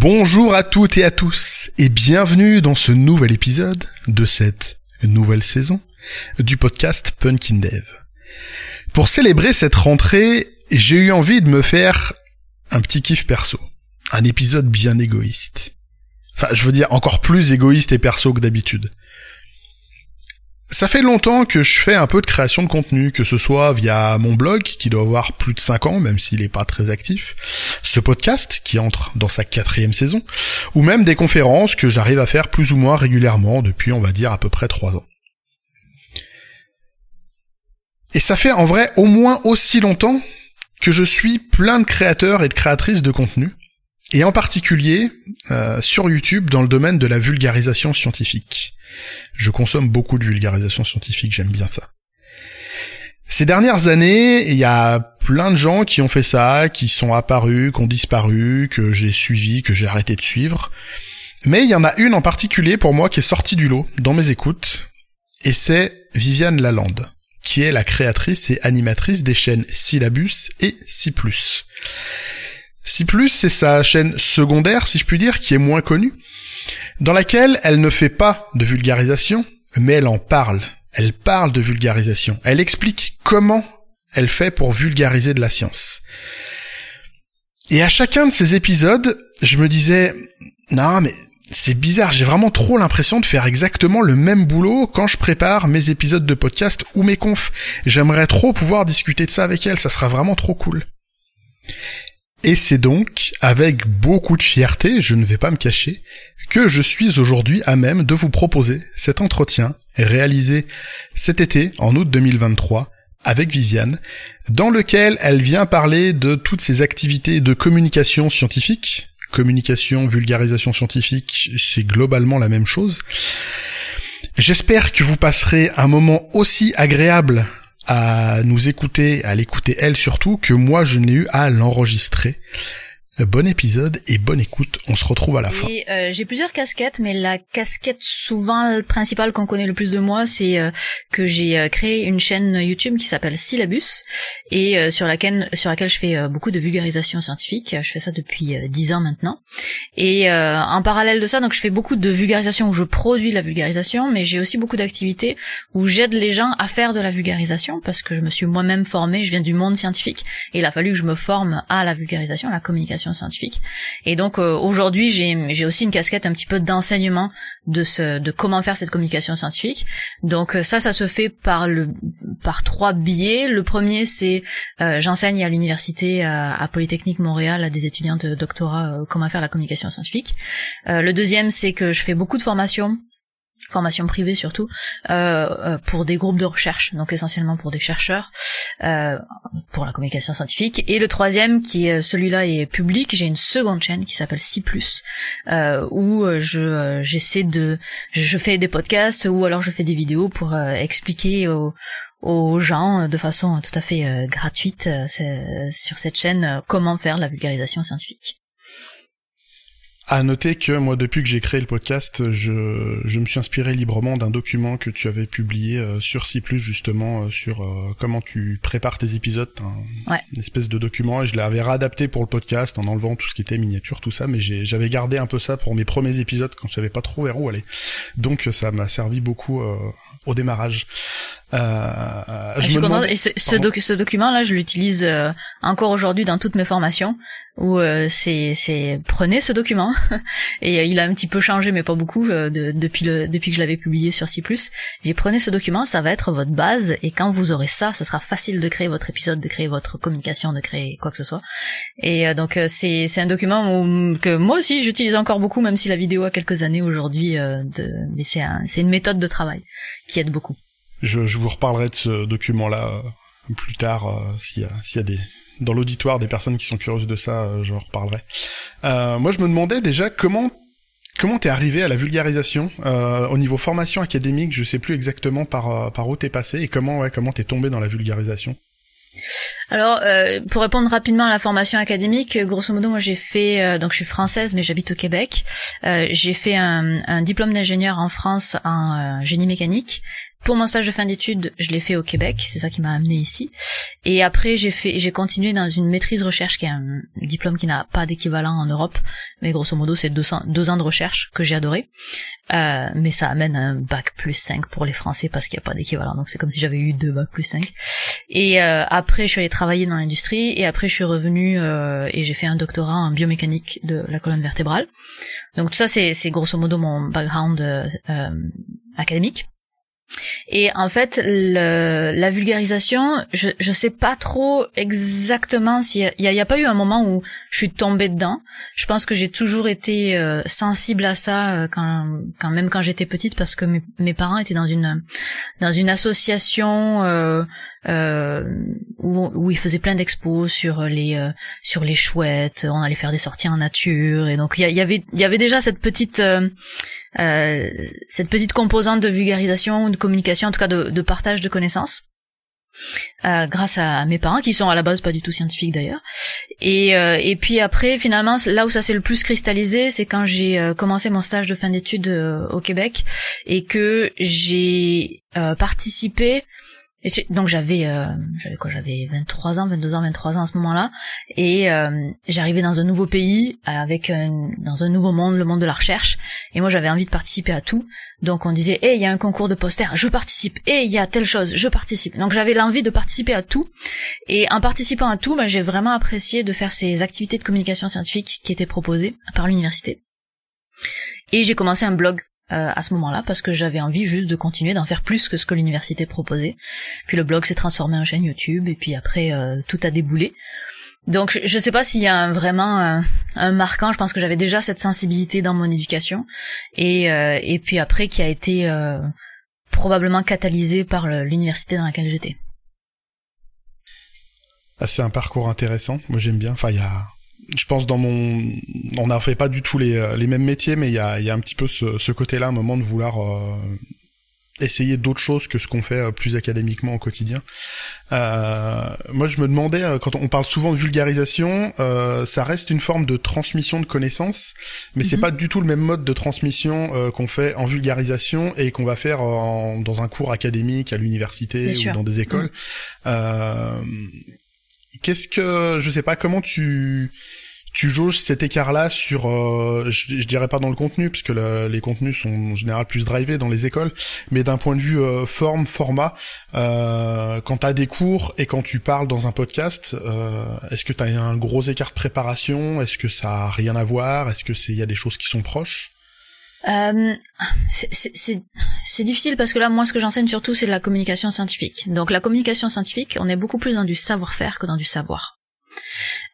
Bonjour à toutes et à tous et bienvenue dans ce nouvel épisode de cette nouvelle saison du podcast Punkin Dev. Pour célébrer cette rentrée, j'ai eu envie de me faire un petit kiff perso. Un épisode bien égoïste. Enfin, je veux dire encore plus égoïste et perso que d'habitude. Ça fait longtemps que je fais un peu de création de contenu, que ce soit via mon blog, qui doit avoir plus de 5 ans, même s'il n'est pas très actif, ce podcast, qui entre dans sa quatrième saison, ou même des conférences que j'arrive à faire plus ou moins régulièrement depuis, on va dire, à peu près 3 ans. Et ça fait en vrai au moins aussi longtemps que je suis plein de créateurs et de créatrices de contenu, et en particulier euh, sur YouTube dans le domaine de la vulgarisation scientifique. Je consomme beaucoup de vulgarisation scientifique, j'aime bien ça. Ces dernières années, il y a plein de gens qui ont fait ça, qui sont apparus, qui ont disparu, que j'ai suivi, que j'ai arrêté de suivre. Mais il y en a une en particulier pour moi qui est sortie du lot dans mes écoutes, et c'est Viviane Lalande, qui est la créatrice et animatrice des chaînes Syllabus et C+. C+, c'est sa chaîne secondaire, si je puis dire, qui est moins connue, dans laquelle elle ne fait pas de vulgarisation, mais elle en parle. Elle parle de vulgarisation. Elle explique comment elle fait pour vulgariser de la science. Et à chacun de ces épisodes, je me disais, non mais c'est bizarre, j'ai vraiment trop l'impression de faire exactement le même boulot quand je prépare mes épisodes de podcast ou mes confs. J'aimerais trop pouvoir discuter de ça avec elle, ça sera vraiment trop cool. Et c'est donc avec beaucoup de fierté, je ne vais pas me cacher, que je suis aujourd'hui à même de vous proposer cet entretien réalisé cet été, en août 2023, avec Viviane, dans lequel elle vient parler de toutes ses activités de communication scientifique. Communication, vulgarisation scientifique, c'est globalement la même chose. J'espère que vous passerez un moment aussi agréable à nous écouter, à l'écouter elle surtout, que moi je n'ai eu à l'enregistrer. Bon épisode et bonne écoute. On se retrouve à la fin. Euh, j'ai plusieurs casquettes, mais la casquette souvent principale qu'on connaît le plus de moi, c'est euh, que j'ai euh, créé une chaîne YouTube qui s'appelle Syllabus et sur laquelle sur laquelle je fais beaucoup de vulgarisation scientifique. Je fais ça depuis dix ans maintenant. Et en parallèle de ça, donc je fais beaucoup de vulgarisation où je produis la vulgarisation, mais j'ai aussi beaucoup d'activités où j'aide les gens à faire de la vulgarisation parce que je me suis moi-même formée. Je viens du monde scientifique et il a fallu que je me forme à la vulgarisation, à la communication scientifique. Et donc euh, aujourd'hui, j'ai aussi une casquette un petit peu d'enseignement de ce de comment faire cette communication scientifique. Donc euh, ça, ça se fait par le par trois biais. Le premier, c'est euh, j'enseigne à l'université à, Polytechnique Montréal à des étudiants de doctorat comment faire la communication scientifique. le deuxième, c'est que je fais beaucoup de formations formation privée surtout, euh, euh, pour des groupes de recherche, donc essentiellement pour des chercheurs, euh, pour la communication scientifique. Et le troisième, qui est celui-là est public, j'ai une seconde chaîne qui s'appelle C+, euh, où je j'essaie de, je fais des podcasts ou alors je fais des vidéos pour expliquer aux, aux gens de façon tout à fait gratuite sur cette chaîne comment faire la vulgarisation scientifique. À noter que moi, depuis que j'ai créé le podcast, je, je me suis inspiré librement d'un document que tu avais publié euh, sur C+, justement, euh, sur euh, comment tu prépares tes épisodes, un, ouais. une espèce de document, et je l'avais réadapté pour le podcast en enlevant tout ce qui était miniature, tout ça, mais j'avais gardé un peu ça pour mes premiers épisodes quand je savais pas trop vers où aller. Donc ça m'a servi beaucoup au démarrage. Euh, ah, je, suis contente. Et ce, ce, document-là, je l'utilise euh, encore aujourd'hui dans toutes mes formations, où euh, c'est, c'est prenez ce document. et il a un petit peu changé, mais pas beaucoup, de, depuis le depuis que je l'avais publié sur C+. J'ai prenez ce document, ça va être votre base, et quand vous aurez ça, ce sera facile de créer votre épisode, de créer votre communication, de créer quoi que ce soit. Et donc c'est c'est un document que moi aussi j'utilise encore beaucoup, même si la vidéo a quelques années aujourd'hui. de, mais c'est un, c'est une méthode de travail qui aide beaucoup. Je, je vous reparlerai de ce document-là euh, plus tard euh, s'il y a, s'il y a des dans l'auditoire des personnes qui sont curieuses de ça, euh, je reparlerai. Euh, moi, je me demandais déjà comment comment t'es arrivé à la vulgarisation au niveau formation académique. Je sais plus exactement par par où t'es passé et comment ouais comment t'es tombé dans la vulgarisation. Alors, euh, pour répondre rapidement à la formation académique, grosso modo, moi j'ai fait, euh, donc je suis française, mais j'habite au Québec. Euh, j'ai fait un, un diplôme d'ingénieur en France en génie mécanique, pour mon stage de fin d'études, je l'ai fait au Québec, c'est ça qui m'a amené ici. Et après, j'ai fait, j'ai continué dans une maîtrise recherche qui est un diplôme qui n'a pas d'équivalent en Europe, mais grosso modo, c'est deux, ans de recherche que j'ai adoré. Euh, mais ça amène un bac plus 5 pour les Français parce qu'il n'y a pas d'équivalent, donc c'est comme si j'avais eu deux bacs plus 5. Et euh, après, je suis allée travailler dans l'industrie, et après, je suis revenue euh, et j'ai fait un doctorat en biomécanique de la colonne vertébrale. Donc tout ça, c'est, c'est grosso modo mon background euh, euh académique. Et en fait, le, la vulgarisation, je je sais pas trop exactement s'il y, y a, pas eu un moment où je suis tombée dedans. Je pense que j'ai toujours été euh, sensible à ça euh, quand, quand même quand j'étais petite parce que mes, parents étaient dans une dans une association euh, euh, où, où ils faisaient plein d'expos sur les euh, sur les chouettes. On allait faire des sorties en nature et donc il y, avait il y avait déjà cette petite euh, euh, cette petite composante de vulgarisation, de communication, en tout cas de, de partage de connaissances. Euh, grâce à mes parents qui sont à la base pas du tout scientifiques d'ailleurs et euh, et puis après finalement là où ça s'est le plus cristallisé c'est quand j'ai euh, commencé mon stage de fin d'études au Québec et que j'ai participé donc j'avais euh, j'avais quoi j'avais 23 ans 22 ans 23 ans à ce moment-là. Et euh, j'arrivais dans un nouveau pays avec un, dans un nouveau monde le monde de la recherche. Et moi j'avais envie de participer à tout. Donc on disait eh il y a un concours de poster je participe. Eh il y a telle chose je participe. Donc j'avais l'envie de participer à tout. Et en participant à tout bah, j'ai vraiment apprécié de faire ces activités de communication scientifique qui étaient proposées par l'université. Et j'ai commencé un blog euh, à ce moment-là parce que j'avais envie juste de continuer d'en faire plus que ce que l'université proposait. Puis le blog s'est transformé en chaîne YouTube et puis après euh, tout a déboulé. Donc je, ne sais pas s'il y a un, vraiment un, marquant. Je pense que j'avais déjà cette sensibilité dans mon éducation et euh, et puis après qui a été probablement catalysé par l'université dans laquelle j'étais. Ah, c'est un parcours intéressant. Moi j'aime bien. Enfin il y a je pense dans mon, on n'a fait pas du tout les, euh, les mêmes métiers, mais il y a, y a un petit peu ce, ce côté-là, un moment de vouloir euh, essayer d'autres choses que ce qu'on fait euh, plus académiquement au quotidien. Euh, moi, je me demandais, quand on parle souvent de vulgarisation, euh, ça reste une forme de transmission de connaissances, mais c'est mhm. pas du tout le même mode de transmission qu'on fait en vulgarisation et qu'on va faire dans un cours académique à l'université ou dans des écoles. Mhm. Qu'est-ce que, je sais pas, comment tu tu jauges cet écart-là sur, euh, je, dirais pas dans le contenu, puisque les contenus sont en général plus drivés dans les écoles, mais d'un point de vue euh, forme, format, euh, quand t'as des cours et quand tu parles dans un podcast, euh, est-ce que t'as un gros écart de préparation? Est-ce que ça a rien à voir? Est-ce que c'est il y a des choses qui sont proches? Euh, c'est difficile parce que là, moi, ce que j'enseigne surtout, c'est la communication scientifique. Donc, la communication scientifique, on est beaucoup plus dans du savoir-faire que dans du savoir.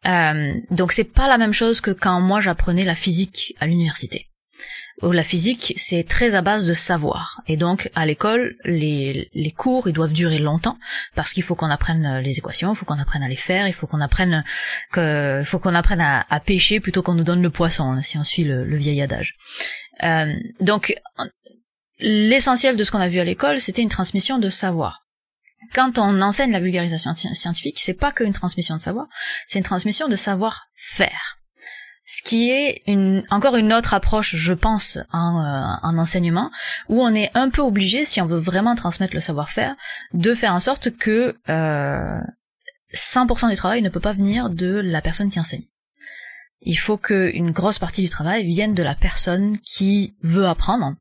Euh, donc c'est pas la même chose que quand moi j'apprenais la physique à l'université. La physique, c'est très à base de savoir. Et donc, à l'école, les, les cours, ils doivent durer longtemps, parce qu'il faut qu'on apprenne les équations, il faut qu'on apprenne à les faire, il faut qu'on apprenne que, faut qu'on apprenne à, pêcher plutôt qu'on nous donne le poisson, hein, si on suit le, le vieil adage. Euh, donc, l'essentiel de ce qu'on a vu à l'école, c'était une transmission de savoir quand on enseigne la vulgarisation scientifique, c'est pas qu'une transmission de savoir, c'est une transmission de savoir-faire. Ce qui est encore une autre approche, je pense, en, euh, enseignement, où on est un peu obligé, si on veut vraiment transmettre le savoir-faire, de faire en sorte que euh, 100% du travail ne peut pas venir de la personne qui enseigne il faut qu'une grosse partie du travail vienne de la personne qui veut apprendre,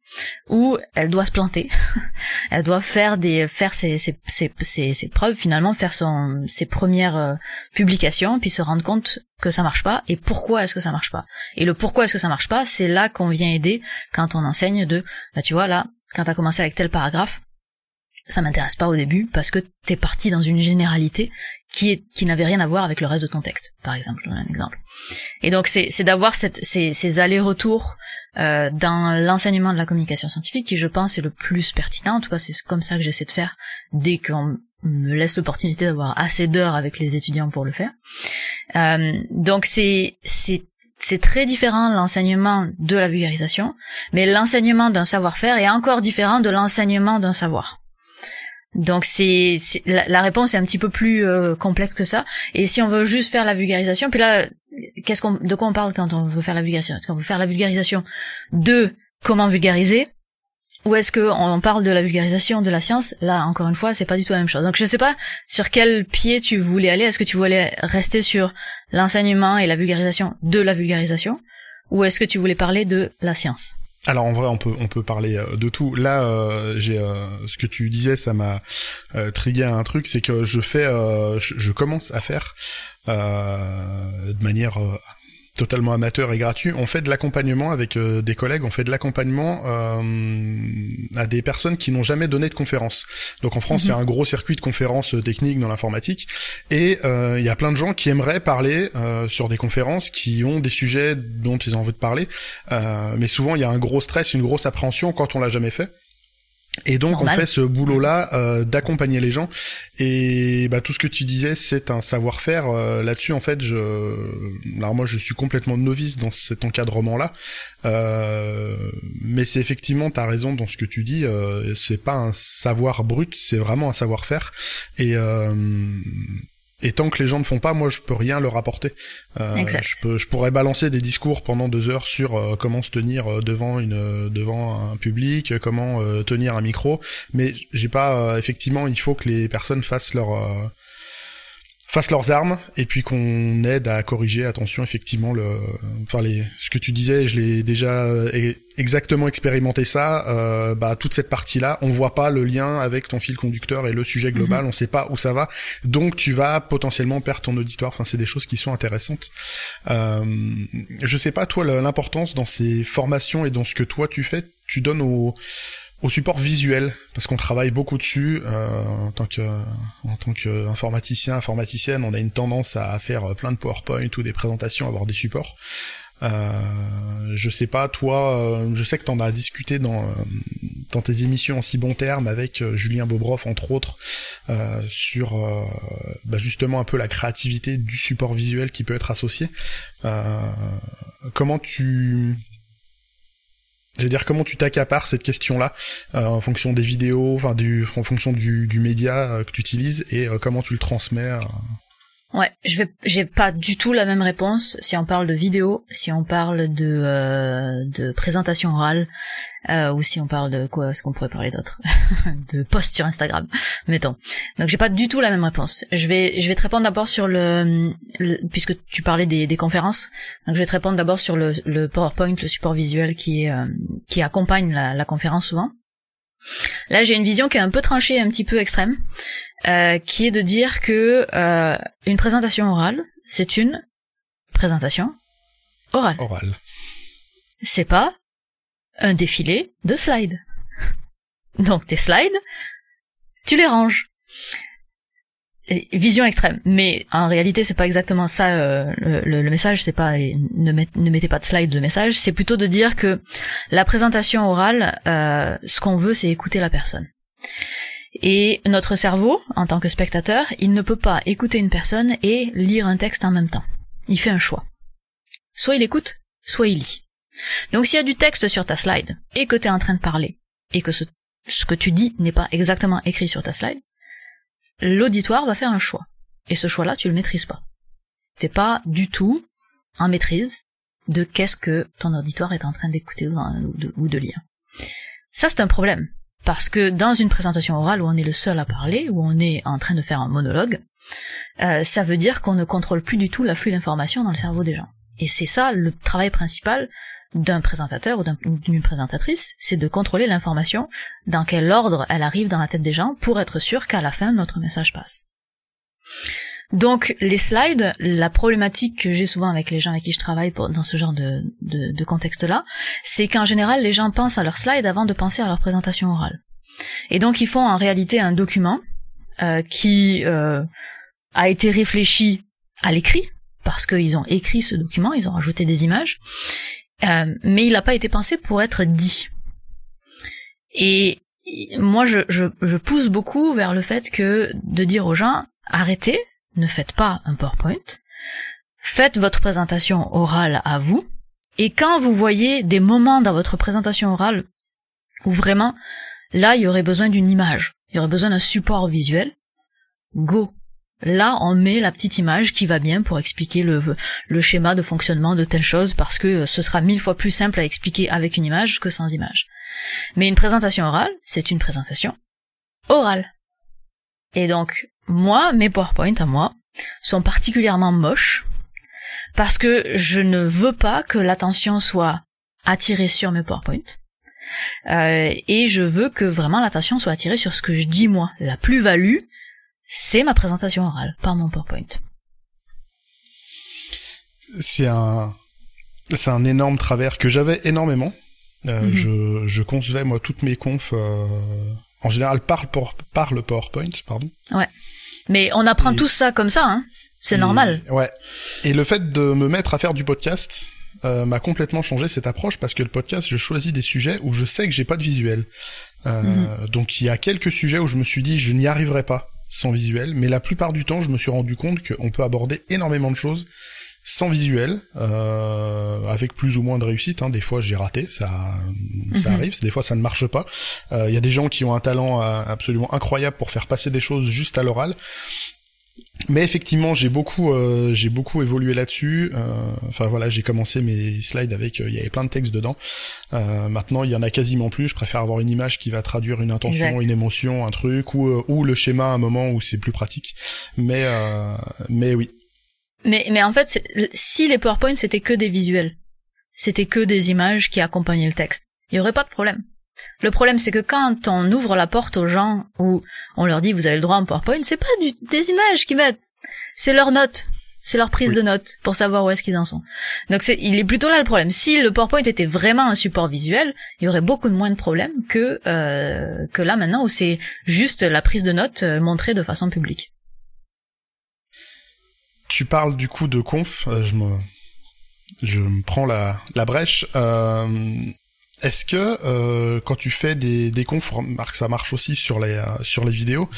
ou elle doit se planter, elle doit faire des faire ses, ses, ses, ses preuves finalement, faire son, ses premières euh, publications, puis se rendre compte que ça marche pas et pourquoi est-ce que ça marche pas. Et le pourquoi est-ce que ça marche pas, c'est là qu'on vient aider quand on enseigne de, bah tu vois là, quand t'as commencé avec tel paragraphe, ça m'intéresse pas au début parce que t'es parti dans une généralité qui est qui n'avait rien à voir avec le reste de ton texte, par exemple. Un exemple. Et donc c'est c'est d'avoir ces, ces allers-retours euh, dans l'enseignement de la communication scientifique qui, je pense, est le plus pertinent. En tout cas, c'est comme ça que j'essaie de faire dès qu'on me laisse l'opportunité d'avoir assez d'heures avec les étudiants pour le faire. Euh, donc c'est c'est c'est très différent l'enseignement de la vulgarisation, mais l'enseignement d'un savoir-faire est encore différent de l'enseignement d'un savoir. Donc c'est la, réponse est un petit peu plus euh, complexe que ça. Et si on veut juste faire la vulgarisation, puis là, qu'est-ce qu'on, de quoi on parle quand on veut faire la vulgarisation? Quand on veut faire la vulgarisation de comment vulgariser, ou est-ce que on parle de la vulgarisation de la science? Là, encore une fois, c'est pas du tout la même chose. Donc, je sais pas sur quel pied tu voulais aller. Est-ce que tu voulais rester sur l'enseignement et la vulgarisation de la vulgarisation, ou est-ce que tu voulais parler de la science? Alors en vrai, on peut on peut parler euh, de tout. Là, euh, j'ai euh, ce que tu disais, ça m'a euh, trigué un truc, c'est que je fais, je, je, commence à faire de manière totalement amateur et gratuit. On fait de l'accompagnement avec euh, des collègues, on fait de l'accompagnement euh, à des personnes qui n'ont jamais donné de conférence. Donc en France, il y a mhm. un gros circuit de conférences euh, techniques dans l'informatique et il y a plein de gens qui aimeraient parler sur des conférences, qui ont des sujets dont ils ont envie de parler, mais souvent il y a un gros stress, une grosse appréhension quand on l'a jamais fait. Et donc on fait ce boulot-là euh, d'accompagner les gens. Et bah, tout ce que tu disais, c'est un savoir-faire. Euh, là-dessus, en fait, je, alors moi, je suis complètement novice dans cet encadrement-là. Euh, mais c'est effectivement, t'as raison dans ce que tu dis. c'est pas un savoir brut, c'est vraiment un savoir-faire. Et et tant que les gens ne font pas, moi je peux rien leur apporter. Euh, exact. Je, pourrais balancer des discours pendant deux heures sur euh, comment se tenir euh, devant une devant un public, comment tenir un micro, mais j'ai pas effectivement. Il faut que les personnes fassent leur fassent leurs armes et puis qu'on aide à corriger attention effectivement le enfin les ce que tu disais je l'ai déjà euh, exactement expérimenté ça euh, bah toute cette partie là on voit pas le lien avec ton fil conducteur et le sujet global mhm. on sait pas où ça va. Donc tu vas potentiellement perdre ton auditoire. Enfin c'est des choses qui sont intéressantes. Euh, je sais pas toi l'importance dans ces formations et dans ce que toi tu fais tu donnes aux au support visuel parce qu'on travaille beaucoup dessus euh, en tant que en tant qu'informaticien informaticienne on a une tendance à faire plein de PowerPoint ou des présentations avoir des supports. Euh, je sais pas toi euh, je sais que t'en as discuté dans dans tes émissions en si bon terme avec Julien Bobroff entre autres sur bah, justement un peu la créativité du support visuel qui peut être associé. Comment tu je veux dire, comment tu t'accapares cette question-là euh, en fonction des vidéos, enfin du, en fonction du, média euh, que tu utilises et euh, comment tu le transmets Ouais, je vais, j'ai pas du tout la même réponse si on parle de vidéo, si on parle de euh, de présentation orale, euh, ou si on parle de quoi est-ce qu'on pourrait parler d'autre, de post sur Instagram, mettons. Donc j'ai pas du tout la même réponse. Je vais je vais te répondre d'abord sur le, puisque tu parlais des, des conférences, donc je vais te répondre d'abord sur le, le PowerPoint, le support visuel qui euh, qui accompagne la, la conférence souvent. Là, j'ai une vision qui est un peu tranchée, un petit peu extrême, euh, qui est de dire que euh, une présentation orale, c'est une présentation orale. Orale. C'est pas un défilé de slides. Donc tes slides, tu les ranges vision extrême. Mais en réalité, c'est pas exactement ça. Euh, le, message, c'est pas ne, mettez pas de slide de message. C'est plutôt de dire que la présentation orale, euh, ce qu'on veut, c'est écouter la personne. Et notre cerveau, en tant que spectateur, il ne peut pas écouter une personne et lire un texte en même temps. Il fait un choix. Soit il écoute, soit il lit. Donc s'il y a du texte sur ta slide et que tu es en train de parler et que ce que tu dis n'est pas exactement écrit sur ta slide, l'auditoire va faire un choix. Et ce choix-là, tu le maîtrises pas. T'es pas du tout en maîtrise de qu'est-ce que ton auditoire est en train d'écouter ou, de, lire. Ça, c'est un problème. Parce que dans une présentation orale où on est le seul à parler, où on est en train de faire un monologue, euh, ça veut dire qu'on ne contrôle plus du tout l'afflux d'informations dans le cerveau des gens. Et c'est ça le travail principal d'un présentateur ou d'une présentatrice, c'est de contrôler l'information, dans quel ordre elle arrive dans la tête des gens, pour être sûr qu'à la fin, notre message passe. Donc les slides, la problématique que j'ai souvent avec les gens avec qui je travaille dans ce genre de, contexte-là, c'est qu'en général les gens pensent à leurs slides avant de penser à leur présentation orale. Et donc ils font en réalité un document euh, qui euh, a été réfléchi à l'écrit, parce qu'ils ont écrit ce document, ils ont rajouté des images, euh, mais il n'a pas été pensé pour être dit. Et moi, je, je, je, pousse beaucoup vers le fait que de dire aux gens, arrêtez, ne faites pas un PowerPoint, faites votre présentation orale à vous, et quand vous voyez des moments dans votre présentation orale où vraiment, là, il y aurait besoin d'une image, il y aurait besoin d'un support visuel, go, Là, on met la petite image qui va bien pour expliquer le, schéma de fonctionnement de telle chose parce que ce sera mille fois plus simple à expliquer avec une image que sans image. Mais une présentation orale, c'est une présentation orale. Et donc, moi, mes PowerPoint à moi sont particulièrement moches parce que je ne veux pas que l'attention soit attirée sur mes PowerPoint. Euh, et je veux que vraiment l'attention soit attirée sur ce que je dis moi. La plus-value, c'est ma présentation orale, pas mon PowerPoint. C'est un, c'est un énorme travers que j'avais énormément. Euh, mhm. je, je concevais moi toutes mes confs euh, en général par, par le PowerPoint, pardon. Ouais. Mais on apprend tout ça comme ça, hein. C'est normal. Ouais. Et le fait de me mettre à faire du podcast euh, m'a complètement changé cette approche parce que le podcast, je choisis des sujets où je sais que j'ai pas de visuel. Mhm. Donc il y a quelques sujets où je me suis dit je n'y arriverai pas sans visuel, mais la plupart du temps, je me suis rendu compte qu'on peut aborder énormément de choses sans visuel, euh, avec plus ou moins de réussite. Hein. Des fois, j'ai raté, ça, ça mhm. arrive. Des fois, ça ne marche pas. Il euh, y a des gens qui ont un talent euh, absolument incroyable pour faire passer des choses juste à l'oral. Mais effectivement, j'ai beaucoup, euh, j'ai beaucoup évolué là-dessus. Euh, enfin voilà, j'ai commencé mes slides avec, il y avait plein de textes dedans. maintenant, il y en a quasiment plus. Je préfère avoir une image qui va traduire une intention, une émotion, un truc, ou, ou le schéma à un moment où c'est plus pratique. Mais, mais oui, mais, mais en fait, si les PowerPoint c'était que des visuels, c'était que des images qui accompagnaient le texte, il y aurait pas de problème. Le problème, c'est que quand on ouvre la porte aux gens où on leur dit vous avez le droit en PowerPoint, c'est pas du, des images qu'ils mettent, c'est leurs notes, c'est leur prise de notes pour savoir où est-ce qu'ils en sont. Donc c'est, il est plutôt là le problème. Si le PowerPoint était vraiment un support visuel, il y aurait beaucoup de moins de problèmes que euh, que là maintenant où c'est juste la prise de notes euh, montrée de façon publique. Tu parles du coup de conf, euh, je me je me prends la, la brèche. Euh, est-ce que euh, quand tu fais des, des confs, ça marche aussi sur les sur les vidéos.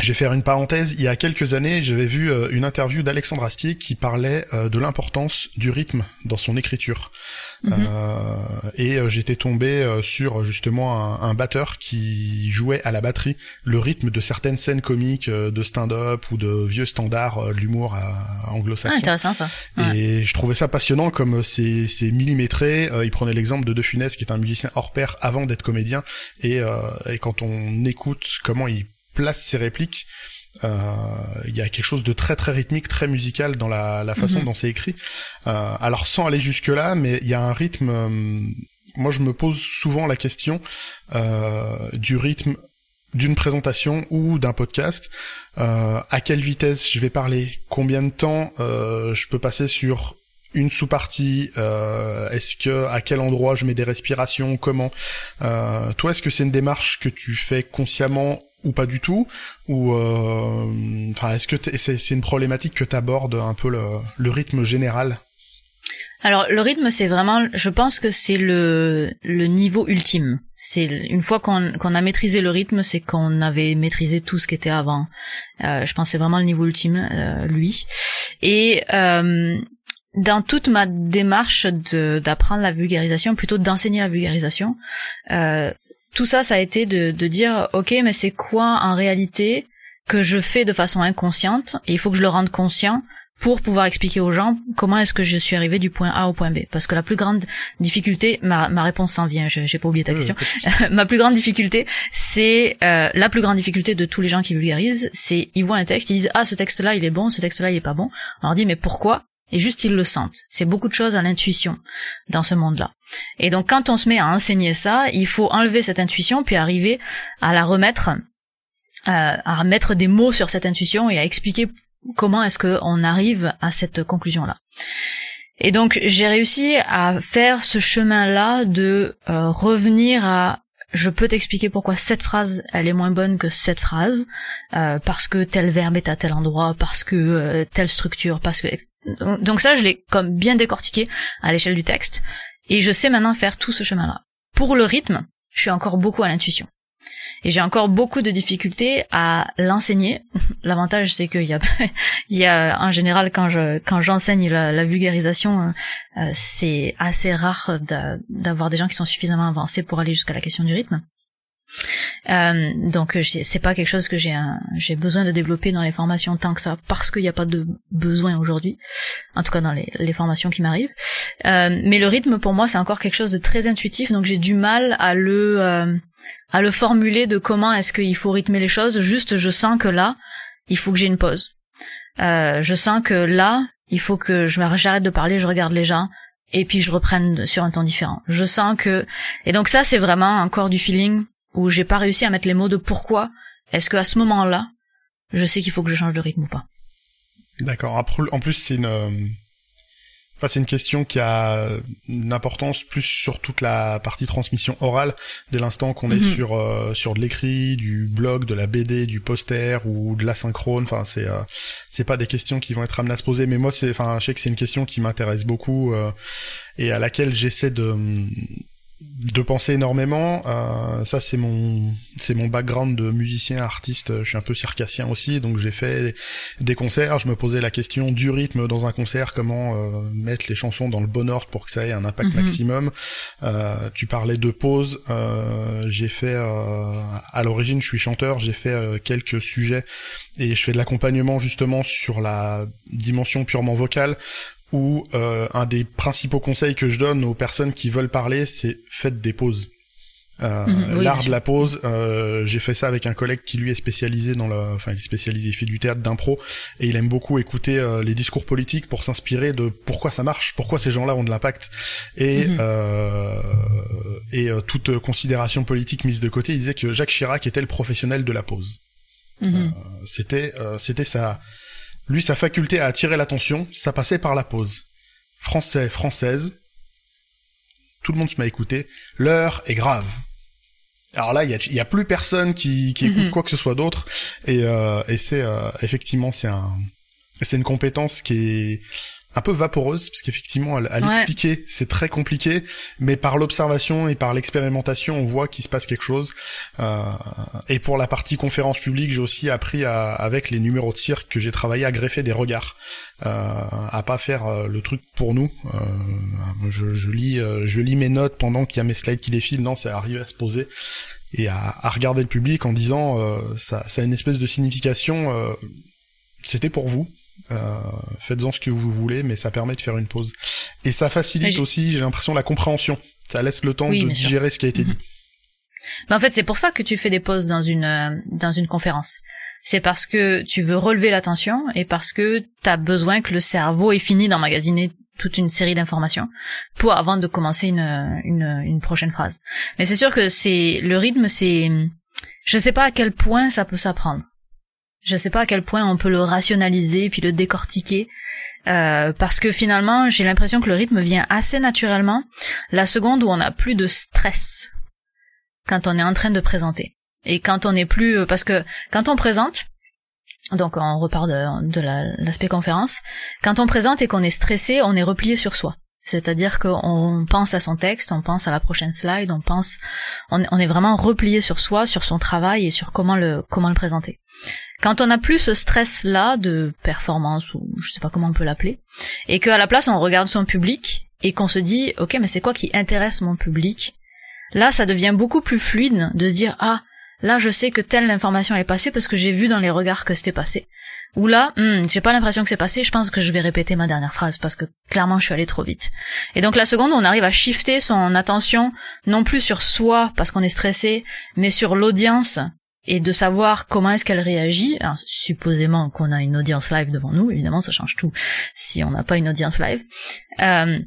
Je vais faire une parenthèse. Il y a quelques années, j'avais vu une interview d'Alexandre Astier qui parlait de l'importance du rythme dans son écriture. Mhm. Euh, et euh, j'étais tombé euh, sur justement un, batteur qui jouait à la batterie le rythme de certaines scènes comiques de stand-up ou de vieux standards de l'humour anglo-saxon. Ah, intéressant ça. Et je trouvais ça passionnant comme c'est c'est millimétré. il prenait l'exemple de De Funès qui est un musicien hors pair avant d'être comédien et, et quand on écoute comment il place ses répliques, euh, il y a quelque chose de très très rythmique, très musical dans la, la façon mhm. dont c'est écrit. Euh, alors sans aller jusque là, mais il y a un rythme. Euh, moi, je me pose souvent la question du rythme d'une présentation ou d'un podcast, euh, à quelle vitesse je vais parler, combien de temps euh, je peux passer sur une sous-partie, euh, est-ce que à quel endroit je mets des respirations, comment? toi, est-ce que c'est une démarche que tu fais consciemment ou pas du tout ou euh, enfin est-ce que c'est une problématique que tu abordes un peu le, le rythme général? Alors le rythme c'est vraiment je pense que c'est le le niveau ultime. C'est une fois qu'on qu'on a maîtrisé le rythme c'est qu'on avait maîtrisé tout ce qui était avant. Euh, je pense c'est vraiment le niveau ultime euh, lui. Et euh, dans toute ma démarche d'apprendre la vulgarisation, plutôt d'enseigner la vulgarisation, euh, tout ça, ça a été de, de dire, ok, mais c'est quoi en réalité que je fais de façon inconsciente? Et il faut que je le rende conscient pour pouvoir expliquer aux gens comment est-ce que je suis arrivé du point A au point B. Parce que la plus grande difficulté, ma, ma réponse s'en vient, j'ai pas oublié ta question. ma plus grande difficulté, c'est euh, la plus grande difficulté de tous les gens qui vulgarisent, c'est ils voient un texte, ils disent ah ce texte-là il est bon, ce texte-là il est pas bon. On leur dit mais pourquoi? Et juste ils le sentent. C'est beaucoup de choses à l'intuition dans ce monde-là. Et donc quand on se met à enseigner ça, il faut enlever cette intuition puis arriver à la remettre, euh, à mettre des mots sur cette intuition et à expliquer comment est-ce qu'on arrive à cette conclusion-là. Et donc j'ai réussi à faire ce chemin-là de euh, revenir à je peux t'expliquer pourquoi cette phrase elle est moins bonne que cette phrase. Euh, parce que tel verbe est à tel endroit parce que euh, telle structure parce que donc ça je l'ai comme bien décortiqué à l'échelle du texte. Et je sais maintenant faire tout ce chemin là pour le rythme je suis encore beaucoup à l'intuition et j'ai encore beaucoup de difficultés à l'enseigner. L'avantage, c'est qu'il y a, il y a en général quand je quand j'enseigne la, vulgarisation, euh, euh, c'est assez rare d'avoir des gens qui sont suffisamment avancés pour aller jusqu'à la question du rythme. Euh, donc c'est pas quelque chose que j'ai j'ai besoin de développer dans les formations tant que ça parce qu'il n'y a pas de besoin aujourd'hui, en tout cas dans les, les formations qui m'arrivent. Euh, mais le rythme pour moi c'est encore quelque chose de très intuitif, donc j'ai du mal à le euh, à le formuler de comment est-ce qu'il faut rythmer les choses. Juste je sens que là il faut que j'ai une pause. Euh, je sens que là il faut que je j'arrête de parler, je regarde les gens et puis je reprenne sur un temps différent. Je sens que et donc ça c'est vraiment encore du feeling où j'ai pas réussi à mettre les mots de pourquoi est-ce que à ce moment-là je sais qu'il faut que je change de rythme ou pas. D'accord. En plus c'est une euh, Enfin, c'est une question qui a une importance plus sur toute la partie transmission orale dès l'instant qu'on est mhm. sur euh, sur de l'écrit, du blog, de la BD, du poster ou de l'asynchrone. Enfin, c'est euh, c'est pas des questions qui vont être amenées à se poser, mais moi c'est enfin je sais que c'est une question qui m'intéresse beaucoup euh, et à laquelle j'essaie de de penser énormément. Euh, ça, c'est mon, c'est mon background de musicien, artiste. Je suis un peu circassien aussi, donc j'ai fait des concerts. Je me posais la question du rythme dans un concert, comment euh, mettre les chansons dans le bon ordre pour que ça ait un impact mhm. maximum. Euh, tu parlais de pause. Euh, j'ai fait, euh, à l'origine, je suis chanteur. J'ai fait quelques sujets et je fais de l'accompagnement justement sur la dimension purement vocale où euh, un des principaux conseils que je donne aux personnes qui veulent parler, c'est faites des pauses. Euh, mhm, L'art de la pause, euh, j'ai fait ça avec un collègue qui lui est spécialisé dans le, enfin il est spécialisé, il fait du théâtre d'impro et il aime beaucoup écouter euh, les discours politiques pour s'inspirer de pourquoi ça marche, pourquoi ces gens-là ont de l'impact et mhm. euh, et euh, toute considération politique mise de côté, il disait que Jacques Chirac était le professionnel de la pause. Mhm. c'était c'était sa lui, sa faculté à attirer l'attention, ça passait par la pause. Français, française, tout le monde se m'a écouté, l'heure est grave. Alors là, il y a, plus personne qui, écoute mhm. quoi que ce soit d'autre, et, euh, c'est euh, effectivement c'est un, c'est une compétence qui est un peu vaporeuse, parce qu'effectivement, à, l'expliquer, c'est très compliqué, mais par l'observation et par l'expérimentation, on voit qu'il se passe quelque chose. Euh, et pour la partie conférence publique, j'ai aussi appris à, avec les numéros de cirque que j'ai travaillé à greffer des regards, euh, à pas faire euh, le truc pour nous. Euh, je, je, lis, euh, je lis mes notes pendant qu'il y a mes slides qui défilent. Non, c'est arriver à se poser et à, à, regarder le public en disant ça, ça a une espèce de signification. C'était pour vous, euh, faites-en ce que vous voulez, mais ça permet de faire une pause. Et ça facilite aussi, j'ai l'impression, la compréhension. Ça laisse le temps de digérer ce qui a été dit. Mais en fait, c'est pour ça que tu fais des pauses dans une euh, dans une conférence. C'est parce que tu veux relever l'attention et parce que tu as besoin que le cerveau ait fini d'emmagasiner toute une série d'informations pour avant de commencer une, une, une prochaine phrase. Mais c'est sûr que c'est le rythme, c'est je sais pas à quel point ça peut s'apprendre. Je sais pas à quel point on peut le rationaliser puis le décortiquer. Euh, parce que finalement, j'ai l'impression que le rythme vient assez naturellement la seconde où on n'a plus de stress quand on est en train de présenter. Et quand on n'est plus... Euh, parce que quand on présente, donc on repart de, de l'aspect conférence, quand on présente et qu'on est stressé, on est replié sur soi. C'est-à-dire qu'on pense à son texte, on pense à la prochaine slide, on pense, on, est vraiment replié sur soi, sur son travail et sur comment le comment le présenter. Quand on n'a plus ce stress-là de performance ou je sais pas comment on peut l'appeler, et qu'à la place on regarde son public et qu'on se dit ok mais c'est quoi qui intéresse mon public, là ça devient beaucoup plus fluide de se dire ah là je sais que telle information est passée parce que j'ai vu dans les regards que c'était passé. Ou là, hmm, j'ai pas l'impression que c'est passé, je pense que je vais répéter ma dernière phrase parce que clairement je suis allée trop vite. Et donc la seconde, on arrive à shifter son attention non plus sur soi parce qu'on est stressé, mais sur l'audience et de savoir comment est-ce qu'elle réagit. supposément qu'on a une audience live devant nous, évidemment ça change tout si on n'a pas une audience live. Euh,